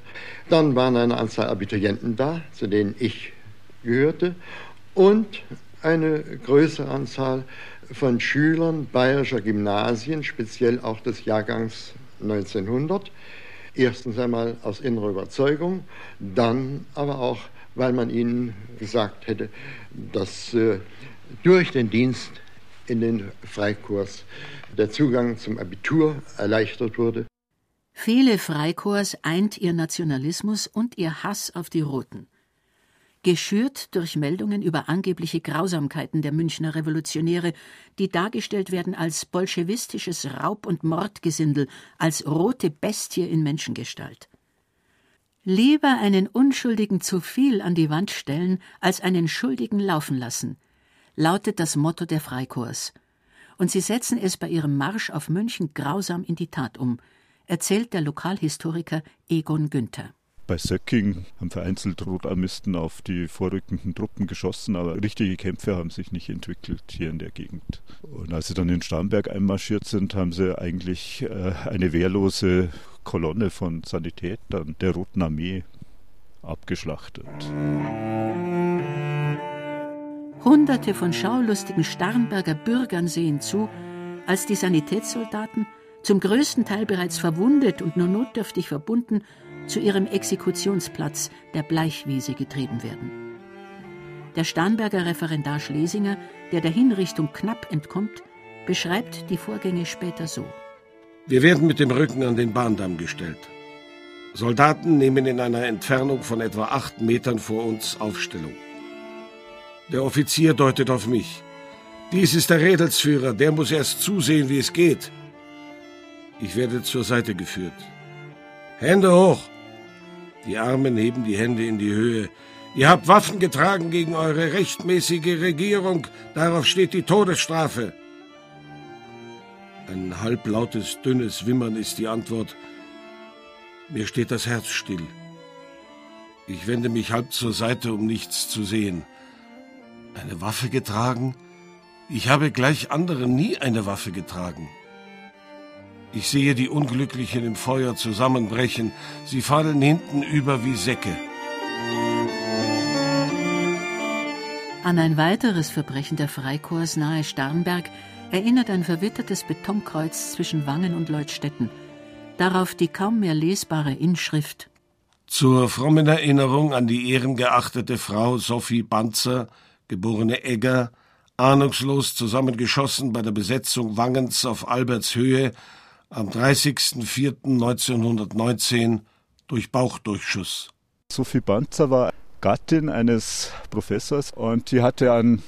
Dann waren eine Anzahl Abiturienten da, zu denen ich gehörte, und eine größere Anzahl von Schülern bayerischer Gymnasien, speziell auch des Jahrgangs 1900. Erstens einmal aus innerer Überzeugung, dann aber auch, weil man ihnen gesagt hätte, dass äh, durch den Dienst in den Freikorps der Zugang zum Abitur erleichtert wurde. Viele Freikorps eint ihr Nationalismus und ihr Hass auf die Roten. Geschürt durch Meldungen über angebliche Grausamkeiten der Münchner Revolutionäre, die dargestellt werden als bolschewistisches Raub- und Mordgesindel, als rote Bestie in Menschengestalt. Lieber einen Unschuldigen zu viel an die Wand stellen, als einen Schuldigen laufen lassen, lautet das Motto der Freikorps. Und sie setzen es bei ihrem Marsch auf München grausam in die Tat um, erzählt der Lokalhistoriker Egon Günther. Bei Söcking haben vereinzelt Rotarmisten auf die vorrückenden Truppen geschossen, aber richtige Kämpfe haben sich nicht entwickelt hier in der Gegend. Und als sie dann in Starnberg einmarschiert sind, haben sie eigentlich äh, eine wehrlose Kolonne von Sanitätern der Roten Armee abgeschlachtet. Hunderte von schaulustigen Starnberger Bürgern sehen zu, als die Sanitätssoldaten, zum größten Teil bereits verwundet und nur notdürftig verbunden, zu ihrem Exekutionsplatz der Bleichwiese getrieben werden. Der Starnberger Referendar Schlesinger, der der Hinrichtung knapp entkommt, beschreibt die Vorgänge später so. Wir werden mit dem Rücken an den Bahndamm gestellt. Soldaten nehmen in einer Entfernung von etwa acht Metern vor uns Aufstellung. Der Offizier deutet auf mich. Dies ist der Rädelsführer, der muss erst zusehen, wie es geht. Ich werde zur Seite geführt. Hände hoch! Die Armen heben die Hände in die Höhe. Ihr habt Waffen getragen gegen eure rechtmäßige Regierung. Darauf steht die Todesstrafe. Ein halblautes, dünnes Wimmern ist die Antwort. Mir steht das Herz still. Ich wende mich halb zur Seite, um nichts zu sehen. Eine Waffe getragen? Ich habe gleich anderen nie eine Waffe getragen. Ich sehe die Unglücklichen im Feuer zusammenbrechen. Sie fallen hinten über wie Säcke. An ein weiteres Verbrechen der Freikorps nahe Starnberg erinnert ein verwittertes Betonkreuz zwischen Wangen und Leutstetten. Darauf die kaum mehr lesbare Inschrift Zur frommen Erinnerung an die ehrengeachtete Frau Sophie Banzer, geborene Egger, ahnungslos zusammengeschossen bei der Besetzung Wangens auf Albertshöhe am 30.04.1919 durch Bauchdurchschuss. Sophie Banzer war Gattin eines Professors und die hatte an,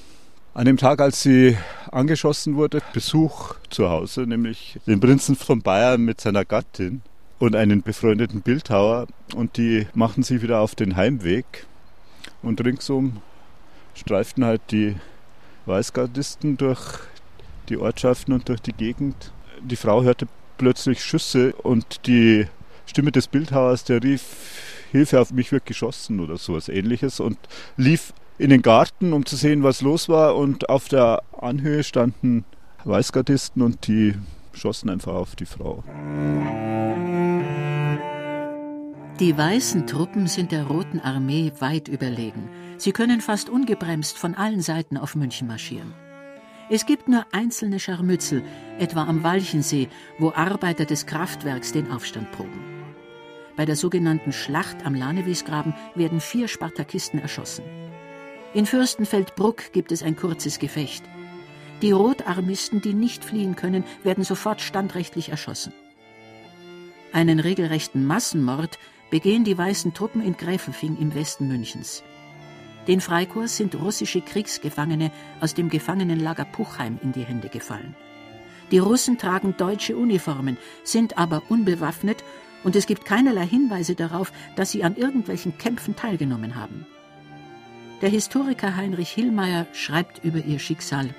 an dem Tag, als sie angeschossen wurde, Besuch zu Hause, nämlich den Prinzen von Bayern mit seiner Gattin und einen befreundeten Bildhauer und die machten sich wieder auf den Heimweg und ringsum streiften halt die Weißgardisten durch die Ortschaften und durch die Gegend. Die Frau hörte plötzlich Schüsse und die Stimme des Bildhauers, der rief, Hilfe, auf mich wird geschossen oder sowas ähnliches und lief in den Garten, um zu sehen, was los war und auf der Anhöhe standen Weißgardisten und die schossen einfach auf die Frau. Die weißen Truppen sind der Roten Armee weit überlegen. Sie können fast ungebremst von allen Seiten auf München marschieren. Es gibt nur einzelne Scharmützel, etwa am Walchensee, wo Arbeiter des Kraftwerks den Aufstand proben. Bei der sogenannten Schlacht am Lanewiesgraben werden vier Spartakisten erschossen. In Fürstenfeldbruck gibt es ein kurzes Gefecht. Die Rotarmisten, die nicht fliehen können, werden sofort standrechtlich erschossen. Einen regelrechten Massenmord begehen die weißen Truppen in Gräfelfing im Westen Münchens. Den Freikorps sind russische Kriegsgefangene aus dem Gefangenenlager Puchheim in die Hände gefallen. Die Russen tragen deutsche Uniformen, sind aber unbewaffnet und es gibt keinerlei Hinweise darauf, dass sie an irgendwelchen Kämpfen teilgenommen haben. Der Historiker Heinrich Hillmeier schreibt über ihr Schicksal.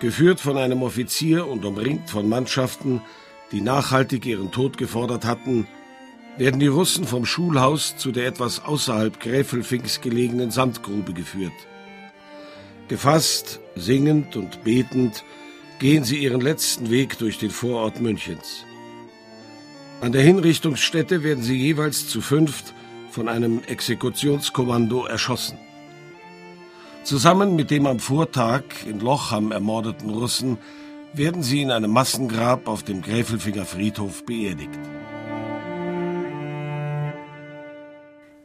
Geführt von einem Offizier und umringt von Mannschaften, die nachhaltig ihren Tod gefordert hatten, werden die Russen vom Schulhaus zu der etwas außerhalb Gräfelfings gelegenen Sandgrube geführt. Gefasst, singend und betend gehen sie ihren letzten Weg durch den Vorort Münchens. An der Hinrichtungsstätte werden sie jeweils zu fünft von einem Exekutionskommando erschossen. Zusammen mit dem am Vortag in Lochham ermordeten Russen werden sie in einem Massengrab auf dem Gräfelfinger Friedhof beerdigt.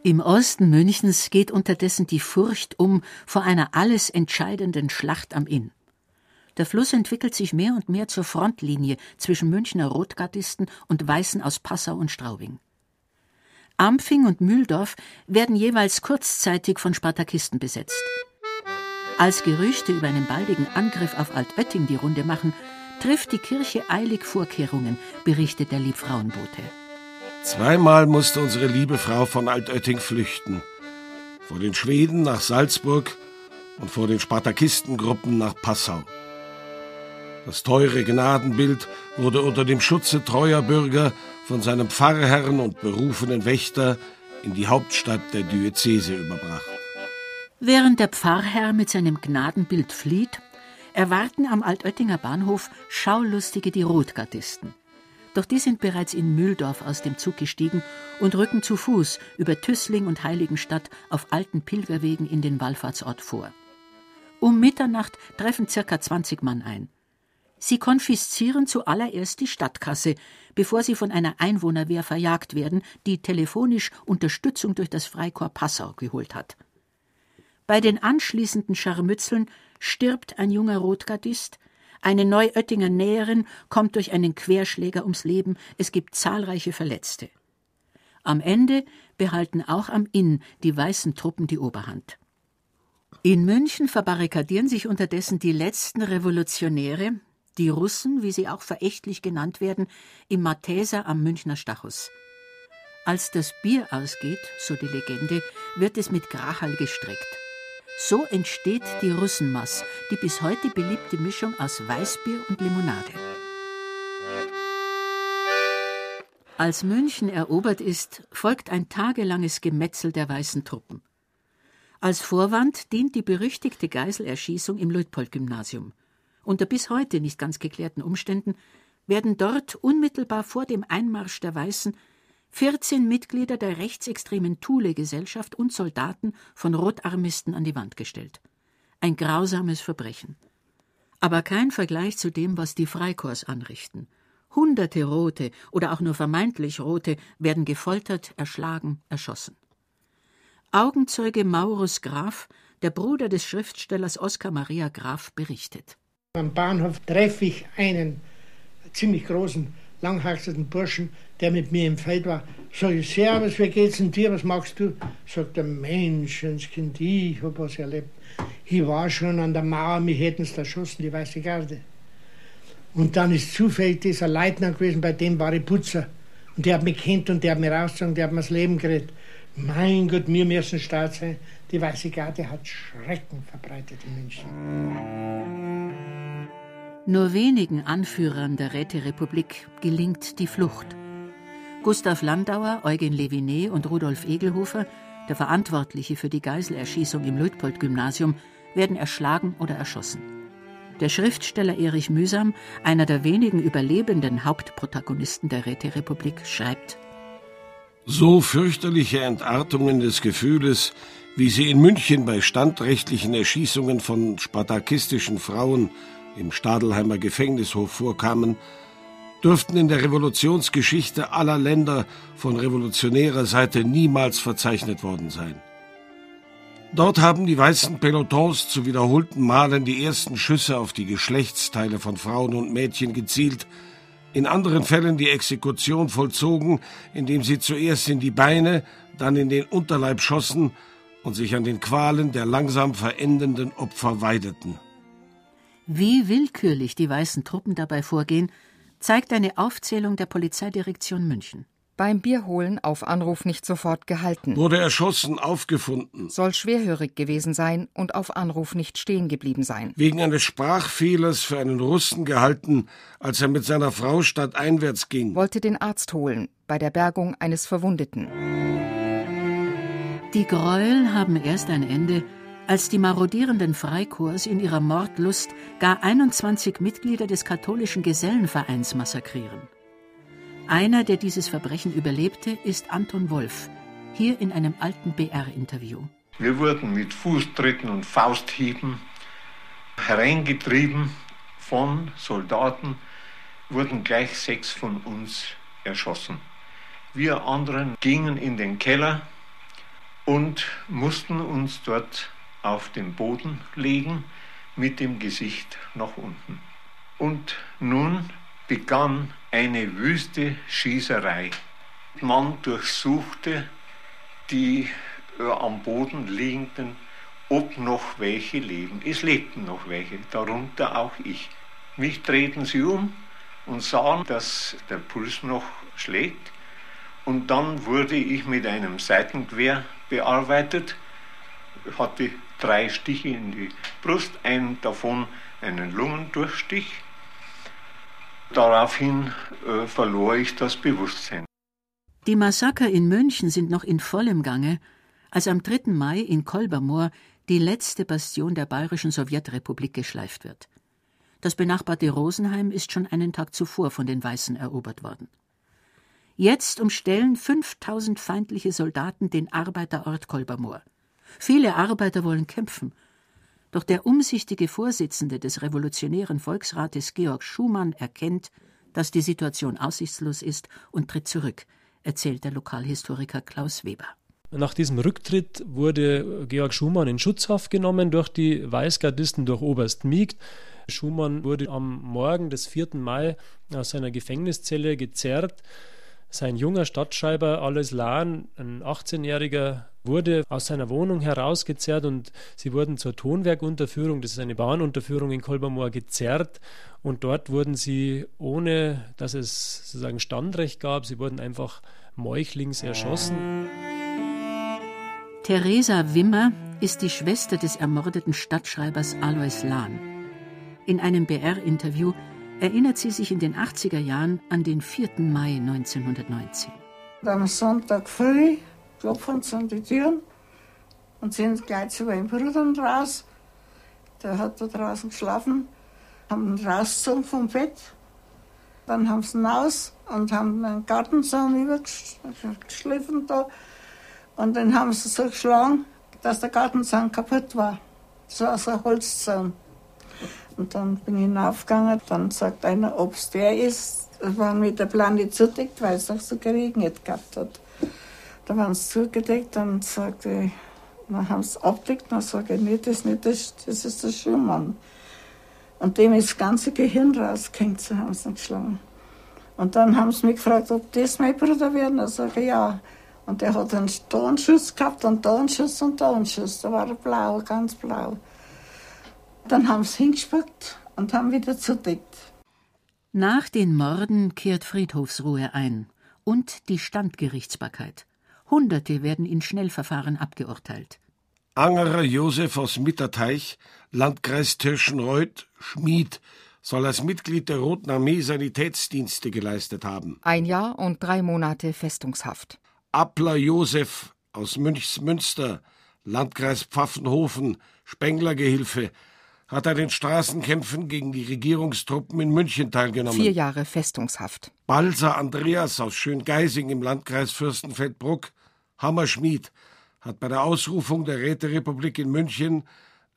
Im Osten Münchens geht unterdessen die Furcht um vor einer alles entscheidenden Schlacht am Inn. Der Fluss entwickelt sich mehr und mehr zur Frontlinie zwischen Münchner Rotgardisten und Weißen aus Passau und Straubing. Ampfing und Mühldorf werden jeweils kurzzeitig von Spartakisten besetzt. Als Gerüchte über einen baldigen Angriff auf Altötting die Runde machen, trifft die Kirche eilig Vorkehrungen, berichtet der Liebfrauenbote. Zweimal musste unsere liebe Frau von Altötting flüchten. Vor den Schweden nach Salzburg und vor den Spartakistengruppen nach Passau. Das teure Gnadenbild wurde unter dem Schutze treuer Bürger von seinem Pfarrherrn und berufenen Wächter in die Hauptstadt der Diözese überbracht. Während der Pfarrherr mit seinem Gnadenbild flieht, erwarten am Altöttinger Bahnhof Schaulustige die Rotgardisten. Doch die sind bereits in Mühldorf aus dem Zug gestiegen und rücken zu Fuß über Tüßling und Heiligenstadt auf alten Pilgerwegen in den Wallfahrtsort vor. Um Mitternacht treffen circa 20 Mann ein. Sie konfiszieren zuallererst die Stadtkasse, bevor sie von einer Einwohnerwehr verjagt werden, die telefonisch Unterstützung durch das Freikorps Passau geholt hat. Bei den anschließenden Scharmützeln stirbt ein junger Rotgardist, eine Neuöttinger Näherin kommt durch einen Querschläger ums Leben, es gibt zahlreiche Verletzte. Am Ende behalten auch am Inn die weißen Truppen die Oberhand. In München verbarrikadieren sich unterdessen die letzten Revolutionäre, die Russen, wie sie auch verächtlich genannt werden, im Matheser am Münchner Stachus. Als das Bier ausgeht, so die Legende, wird es mit Grachal gestreckt. So entsteht die Russenmass, die bis heute beliebte Mischung aus Weißbier und Limonade. Als München erobert ist, folgt ein tagelanges Gemetzel der weißen Truppen. Als Vorwand dient die berüchtigte Geiselerschießung im Luitpold-Gymnasium. Unter bis heute nicht ganz geklärten Umständen werden dort unmittelbar vor dem Einmarsch der Weißen 14 Mitglieder der rechtsextremen Thule-Gesellschaft und Soldaten von Rotarmisten an die Wand gestellt. Ein grausames Verbrechen. Aber kein Vergleich zu dem, was die Freikorps anrichten. Hunderte Rote oder auch nur vermeintlich Rote werden gefoltert, erschlagen, erschossen. Augenzeuge Maurus Graf, der Bruder des Schriftstellers Oskar Maria Graf, berichtet. Am Bahnhof treffe ich einen ziemlich großen, langhaarigen Burschen, der mit mir im Feld war. Sag ich, Servus, wie geht's denn dir, was machst du? Sagt der Menschenskind, ich hab was erlebt. Ich war schon an der Mauer, mich hätten sie erschossen, die Weiße Garde. Und dann ist zufällig dieser Leutnant gewesen, bei dem war ich Putzer. Und der hat mich kennt und der hat mir rausgezogen, der hat mir das Leben gerettet. Mein Gott, wir müssen stark sein. Die Weiße Garde hat Schrecken verbreitet in München. Nur wenigen Anführern der Räterepublik gelingt die Flucht. Gustav Landauer, Eugen Levinet und Rudolf Egelhofer, der Verantwortliche für die Geiselerschießung im Luitpold-Gymnasium, werden erschlagen oder erschossen. Der Schriftsteller Erich Mühsam, einer der wenigen überlebenden Hauptprotagonisten der Räterepublik, schreibt: So fürchterliche Entartungen des Gefühles, wie sie in München bei standrechtlichen Erschießungen von spartakistischen Frauen im Stadelheimer Gefängnishof vorkamen, dürften in der Revolutionsgeschichte aller Länder von revolutionärer Seite niemals verzeichnet worden sein. Dort haben die weißen Pelotons zu wiederholten Malen die ersten Schüsse auf die Geschlechtsteile von Frauen und Mädchen gezielt, in anderen Fällen die Exekution vollzogen, indem sie zuerst in die Beine, dann in den Unterleib schossen und sich an den Qualen der langsam verendenden Opfer weideten. Wie willkürlich die weißen Truppen dabei vorgehen, zeigt eine Aufzählung der Polizeidirektion München beim Bierholen auf Anruf nicht sofort gehalten. Wurde erschossen, aufgefunden. Soll schwerhörig gewesen sein und auf Anruf nicht stehen geblieben sein. Wegen eines Sprachfehlers für einen Russen gehalten, als er mit seiner Frau stadteinwärts ging. Wollte den Arzt holen, bei der Bergung eines Verwundeten. Die Gräuel haben erst ein Ende, als die marodierenden Freikorps in ihrer Mordlust gar 21 Mitglieder des katholischen Gesellenvereins massakrieren. Einer, der dieses Verbrechen überlebte, ist Anton Wolf, hier in einem alten BR-Interview. Wir wurden mit Fußtritten und Fausthieben hereingetrieben von Soldaten, wurden gleich sechs von uns erschossen. Wir anderen gingen in den Keller und mussten uns dort auf den Boden legen mit dem Gesicht nach unten. Und nun begann eine wüste Schießerei. Man durchsuchte die äh, am Boden liegenden, ob noch welche leben. Es lebten noch welche, darunter auch ich. Mich drehten sie um und sahen, dass der Puls noch schlägt. Und dann wurde ich mit einem Seitengewehr bearbeitet, hatte drei Stiche in die Brust, einen davon einen Lungendurchstich Daraufhin äh, verlor ich das Bewusstsein. Die Massaker in München sind noch in vollem Gange, als am 3. Mai in Kolbermoor die letzte Bastion der Bayerischen Sowjetrepublik geschleift wird. Das benachbarte Rosenheim ist schon einen Tag zuvor von den Weißen erobert worden. Jetzt umstellen 5000 feindliche Soldaten den Arbeiterort Kolbermoor. Viele Arbeiter wollen kämpfen, doch der umsichtige Vorsitzende des Revolutionären Volksrates Georg Schumann erkennt, dass die Situation aussichtslos ist und tritt zurück, erzählt der Lokalhistoriker Klaus Weber. Nach diesem Rücktritt wurde Georg Schumann in Schutzhaft genommen durch die Weißgardisten, durch Oberst Miegt. Schumann wurde am Morgen des 4. Mai aus seiner Gefängniszelle gezerrt. Sein junger Stadtschreiber Alois Lahn, ein 18-jähriger wurde aus seiner Wohnung herausgezerrt und sie wurden zur Tonwerkunterführung, das ist eine Bahnunterführung in Kolbermoor, gezerrt und dort wurden sie, ohne dass es sozusagen Standrecht gab, sie wurden einfach meuchlings erschossen. Theresa Wimmer ist die Schwester des ermordeten Stadtschreibers Alois Lahn. In einem BR-Interview erinnert sie sich in den 80er Jahren an den 4. Mai 1919. Am Sonntag früh klopfen sie an die Türen und sind gleich zu meinem Bruder raus. Der hat da draußen geschlafen, haben ihn rausgezogen vom Bett. Dann haben sie ihn raus und haben einen Gartenzaun übergeschliffen da. Und dann haben sie so geschlagen, dass der Gartenzaun kaputt war. Das war so ein Holzzaun. Und dann bin ich hinaufgegangen, dann sagt einer, ob es der ist. waren mit der Plane zudeckt, weil es auch so geregnet gehabt hat. Da waren sie zugedeckt und sagte, dann haben sie abgedeckt, dann sage ich, nee, das ist nicht, das, das ist der Schirmmann. Und dem ist das ganze Gehirn rausgehängt, so haben sie ihn geschlagen. Und dann haben sie mich gefragt, ob das mein Bruder wäre. Dann sage ich, ja. Und der hat einen da einen Schuss gehabt und da einen Schuss und da einen Schuss. Da war er blau, ganz blau. Dann haben sie hingespuckt und haben wieder zudeckt. Nach den Morden kehrt Friedhofsruhe ein und die Standgerichtsbarkeit. Hunderte werden in Schnellverfahren abgeurteilt. Angerer Josef aus Mitterteich, Landkreis Tirschenreuth, Schmied, soll als Mitglied der Roten Armee Sanitätsdienste geleistet haben. Ein Jahr und drei Monate Festungshaft. Appler Josef aus Münchsmünster, Landkreis Pfaffenhofen, Spenglergehilfe, hat an den Straßenkämpfen gegen die Regierungstruppen in München teilgenommen. Vier Jahre Festungshaft. Balser Andreas aus Schöngeising im Landkreis Fürstenfeldbruck, Hammerschmied, hat bei der Ausrufung der Räterepublik in München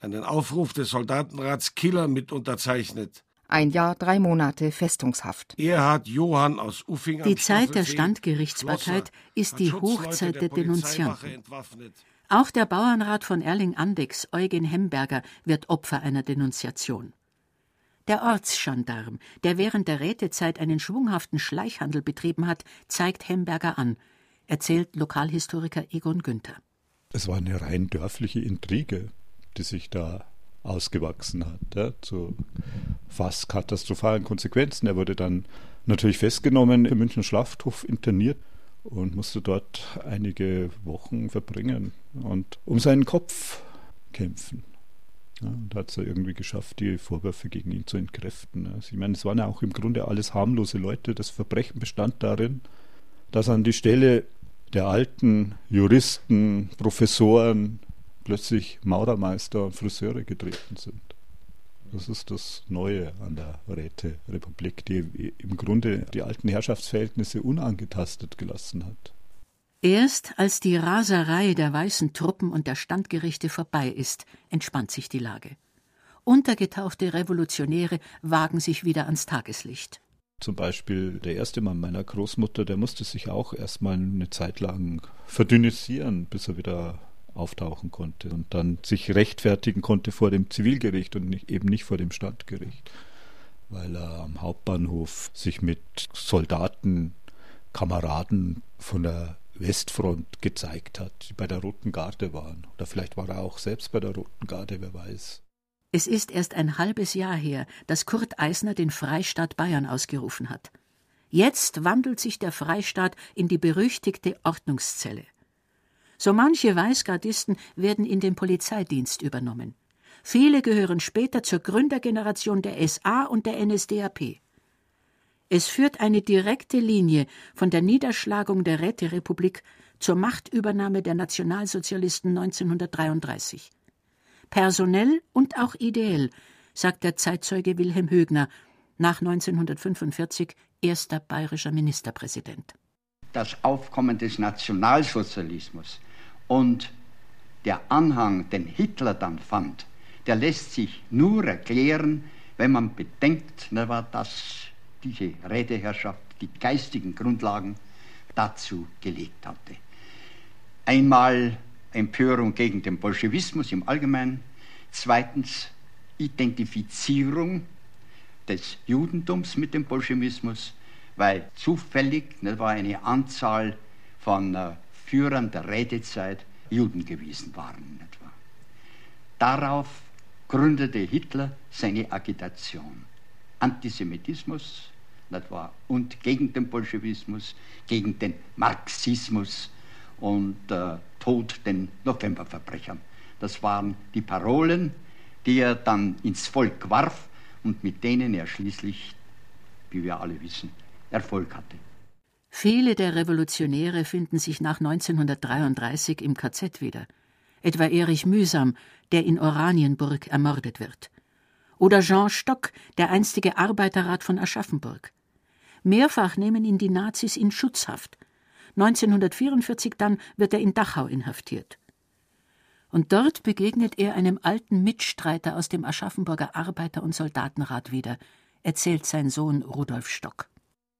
einen Aufruf des Soldatenrats Killer mit unterzeichnet. Ein Jahr, drei Monate Festungshaft. Erhard Johann aus Uffing Die Zeit der Standgerichtsbarkeit ist die Hochzeit der Denunzianten. Auch der Bauernrat von Erling-Andex, Eugen Hemberger, wird Opfer einer Denunziation. Der Ortsgendarm, der während der Rätezeit einen schwunghaften Schleichhandel betrieben hat, zeigt Hemberger an, erzählt Lokalhistoriker Egon Günther. Es war eine rein dörfliche Intrige, die sich da ausgewachsen hat, ja, zu fast katastrophalen Konsequenzen. Er wurde dann natürlich festgenommen, im Münchner Schlachthof interniert und musste dort einige Wochen verbringen und um seinen Kopf kämpfen. Ja, und hat es irgendwie geschafft, die Vorwürfe gegen ihn zu entkräften. Also ich meine, es waren ja auch im Grunde alles harmlose Leute. Das Verbrechen bestand darin, dass an die Stelle der alten Juristen, Professoren, plötzlich Maurermeister und Friseure getreten sind. Das ist das Neue an der Räterepublik, die im Grunde die alten Herrschaftsverhältnisse unangetastet gelassen hat. Erst als die Raserei der weißen Truppen und der Standgerichte vorbei ist, entspannt sich die Lage. Untergetauchte Revolutionäre wagen sich wieder ans Tageslicht. Zum Beispiel der erste Mann meiner Großmutter, der musste sich auch erstmal eine Zeit lang verdünnisieren, bis er wieder auftauchen konnte und dann sich rechtfertigen konnte vor dem Zivilgericht und nicht, eben nicht vor dem Standgericht, weil er am Hauptbahnhof sich mit Soldaten, Kameraden von der Westfront gezeigt hat, die bei der Roten Garde waren. Oder vielleicht war er auch selbst bei der Roten Garde, wer weiß. Es ist erst ein halbes Jahr her, dass Kurt Eisner den Freistaat Bayern ausgerufen hat. Jetzt wandelt sich der Freistaat in die berüchtigte Ordnungszelle. So manche Weißgardisten werden in den Polizeidienst übernommen. Viele gehören später zur Gründergeneration der SA und der NSDAP. Es führt eine direkte Linie von der Niederschlagung der Räterepublik zur Machtübernahme der Nationalsozialisten 1933. Personell und auch ideell, sagt der Zeitzeuge Wilhelm Högner, nach 1945 erster bayerischer Ministerpräsident. Das Aufkommen des Nationalsozialismus und der Anhang, den Hitler dann fand, der lässt sich nur erklären, wenn man bedenkt, dass diese Räteherrschaft die geistigen Grundlagen dazu gelegt hatte. Einmal Empörung gegen den Bolschewismus im Allgemeinen, zweitens Identifizierung des Judentums mit dem Bolschewismus, weil zufällig ne, war eine Anzahl von äh, Führern der Rätezeit Juden gewesen waren. Etwa. Darauf gründete Hitler seine Agitation. Antisemitismus etwa, und gegen den Bolschewismus, gegen den Marxismus und äh, Tod den Novemberverbrechern. Das waren die Parolen, die er dann ins Volk warf und mit denen er schließlich, wie wir alle wissen, Erfolg hatte. Viele der Revolutionäre finden sich nach 1933 im KZ wieder. Etwa Erich Mühsam, der in Oranienburg ermordet wird. Oder Jean Stock, der einstige Arbeiterrat von Aschaffenburg. Mehrfach nehmen ihn die Nazis in Schutzhaft. 1944 dann wird er in Dachau inhaftiert. Und dort begegnet er einem alten Mitstreiter aus dem Aschaffenburger Arbeiter- und Soldatenrat wieder, erzählt sein Sohn Rudolf Stock.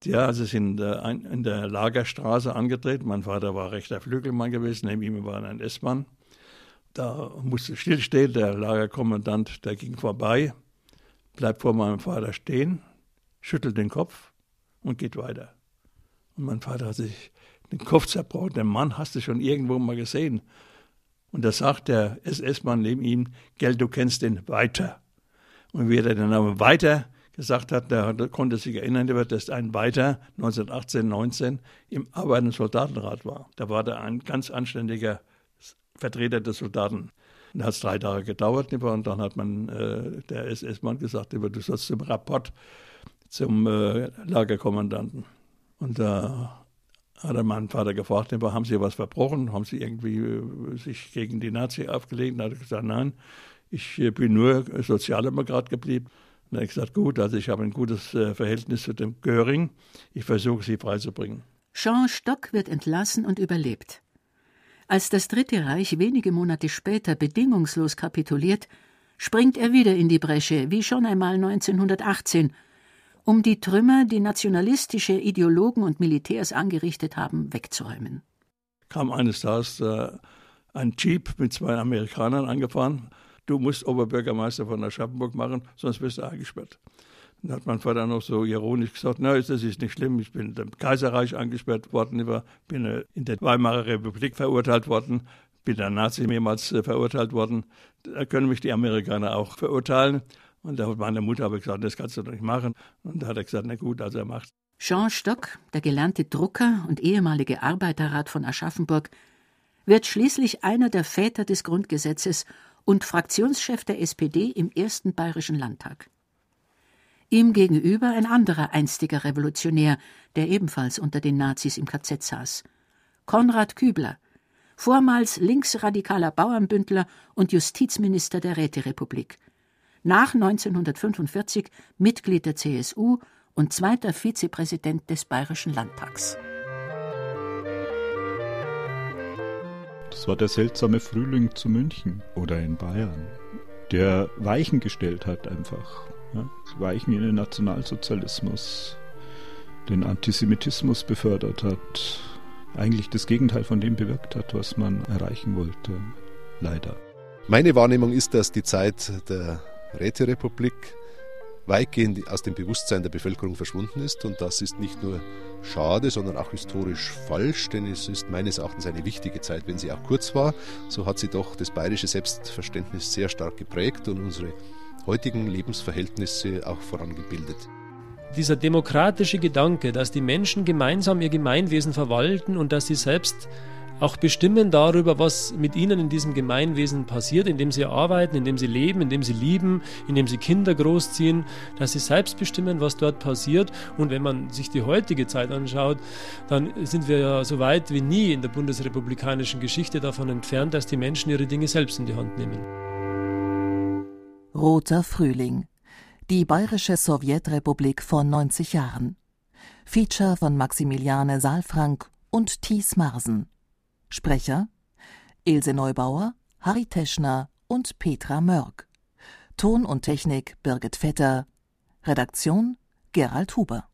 Ja, also sind in der Lagerstraße angetreten. Mein Vater war rechter Flügelmann gewesen, neben ihm war ein S-Mann. Da musste stillstehen, der Lagerkommandant, der ging vorbei, bleibt vor meinem Vater stehen, schüttelt den Kopf und geht weiter. Und mein Vater hat sich den Kopf zerbrochen. Den Mann hast du schon irgendwo mal gesehen. Und da sagt der SS-Mann neben ihm, gell, du kennst den Weiter. Und wie er den Namen Weiter gesagt hat, der konnte sich erinnern, dass ein Weiter 1918, 19 im und Soldatenrat war. Da war der ein ganz anständiger Vertreter des Soldaten. Da hat es drei Tage gedauert, und dann hat man äh, der SS-Mann gesagt, du sollst zum Rapport zum äh, Lagerkommandanten. Und da hat er meinen Vater gefragt, haben Sie was verbrochen? Haben Sie irgendwie äh, sich gegen die Nazi aufgelegt? Und er hat gesagt, nein, ich äh, bin nur Sozialdemokrat geblieben. Und er hat gesagt, gut, also ich habe ein gutes äh, Verhältnis zu dem Göring. Ich versuche, Sie freizubringen. Jean Stock wird entlassen und überlebt. Als das Dritte Reich wenige Monate später bedingungslos kapituliert, springt er wieder in die Bresche, wie schon einmal 1918, um die Trümmer, die nationalistische Ideologen und Militärs angerichtet haben, wegzuräumen. Kam eines Tages äh, ein Jeep mit zwei Amerikanern angefahren. Du musst Oberbürgermeister von Aschaffenburg machen, sonst wirst du eingesperrt. Dann hat mein Vater noch so ironisch gesagt, na, das ist nicht schlimm, ich bin im Kaiserreich eingesperrt worden, ich bin in der Weimarer Republik verurteilt worden, bin der Nazi mehrmals äh, verurteilt worden. Da können mich die Amerikaner auch verurteilen. Und da hat meine Mutter aber gesagt, das kannst du doch nicht machen. Und da hat er gesagt, na gut, also er macht. Jean Stock, der gelernte Drucker und ehemalige Arbeiterrat von Aschaffenburg, wird schließlich einer der Väter des Grundgesetzes und Fraktionschef der SPD im ersten Bayerischen Landtag. Ihm gegenüber ein anderer einstiger Revolutionär, der ebenfalls unter den Nazis im KZ saß. Konrad Kübler, vormals linksradikaler Bauernbündler und Justizminister der Räterepublik. Nach 1945 Mitglied der CSU und zweiter Vizepräsident des Bayerischen Landtags. Das war der seltsame Frühling zu München oder in Bayern, der Weichen gestellt hat einfach. Ja, Weichen in den Nationalsozialismus, den Antisemitismus befördert hat, eigentlich das Gegenteil von dem bewirkt hat, was man erreichen wollte. Leider. Meine Wahrnehmung ist, dass die Zeit der Räterepublik weitgehend aus dem Bewusstsein der Bevölkerung verschwunden ist. Und das ist nicht nur schade, sondern auch historisch falsch, denn es ist meines Erachtens eine wichtige Zeit, wenn sie auch kurz war. So hat sie doch das bayerische Selbstverständnis sehr stark geprägt und unsere heutigen Lebensverhältnisse auch vorangebildet. Dieser demokratische Gedanke, dass die Menschen gemeinsam ihr Gemeinwesen verwalten und dass sie selbst auch bestimmen darüber, was mit ihnen in diesem Gemeinwesen passiert, indem sie arbeiten, indem sie leben, indem sie lieben, indem sie Kinder großziehen, dass sie selbst bestimmen, was dort passiert. Und wenn man sich die heutige Zeit anschaut, dann sind wir ja so weit wie nie in der bundesrepublikanischen Geschichte davon entfernt, dass die Menschen ihre Dinge selbst in die Hand nehmen. Roter Frühling. Die Bayerische Sowjetrepublik vor 90 Jahren. Feature von Maximiliane Saalfrank und Thies Marsen. Sprecher Ilse Neubauer, Harry Teschner und Petra Mörk. Ton und Technik Birgit Vetter. Redaktion Gerald Huber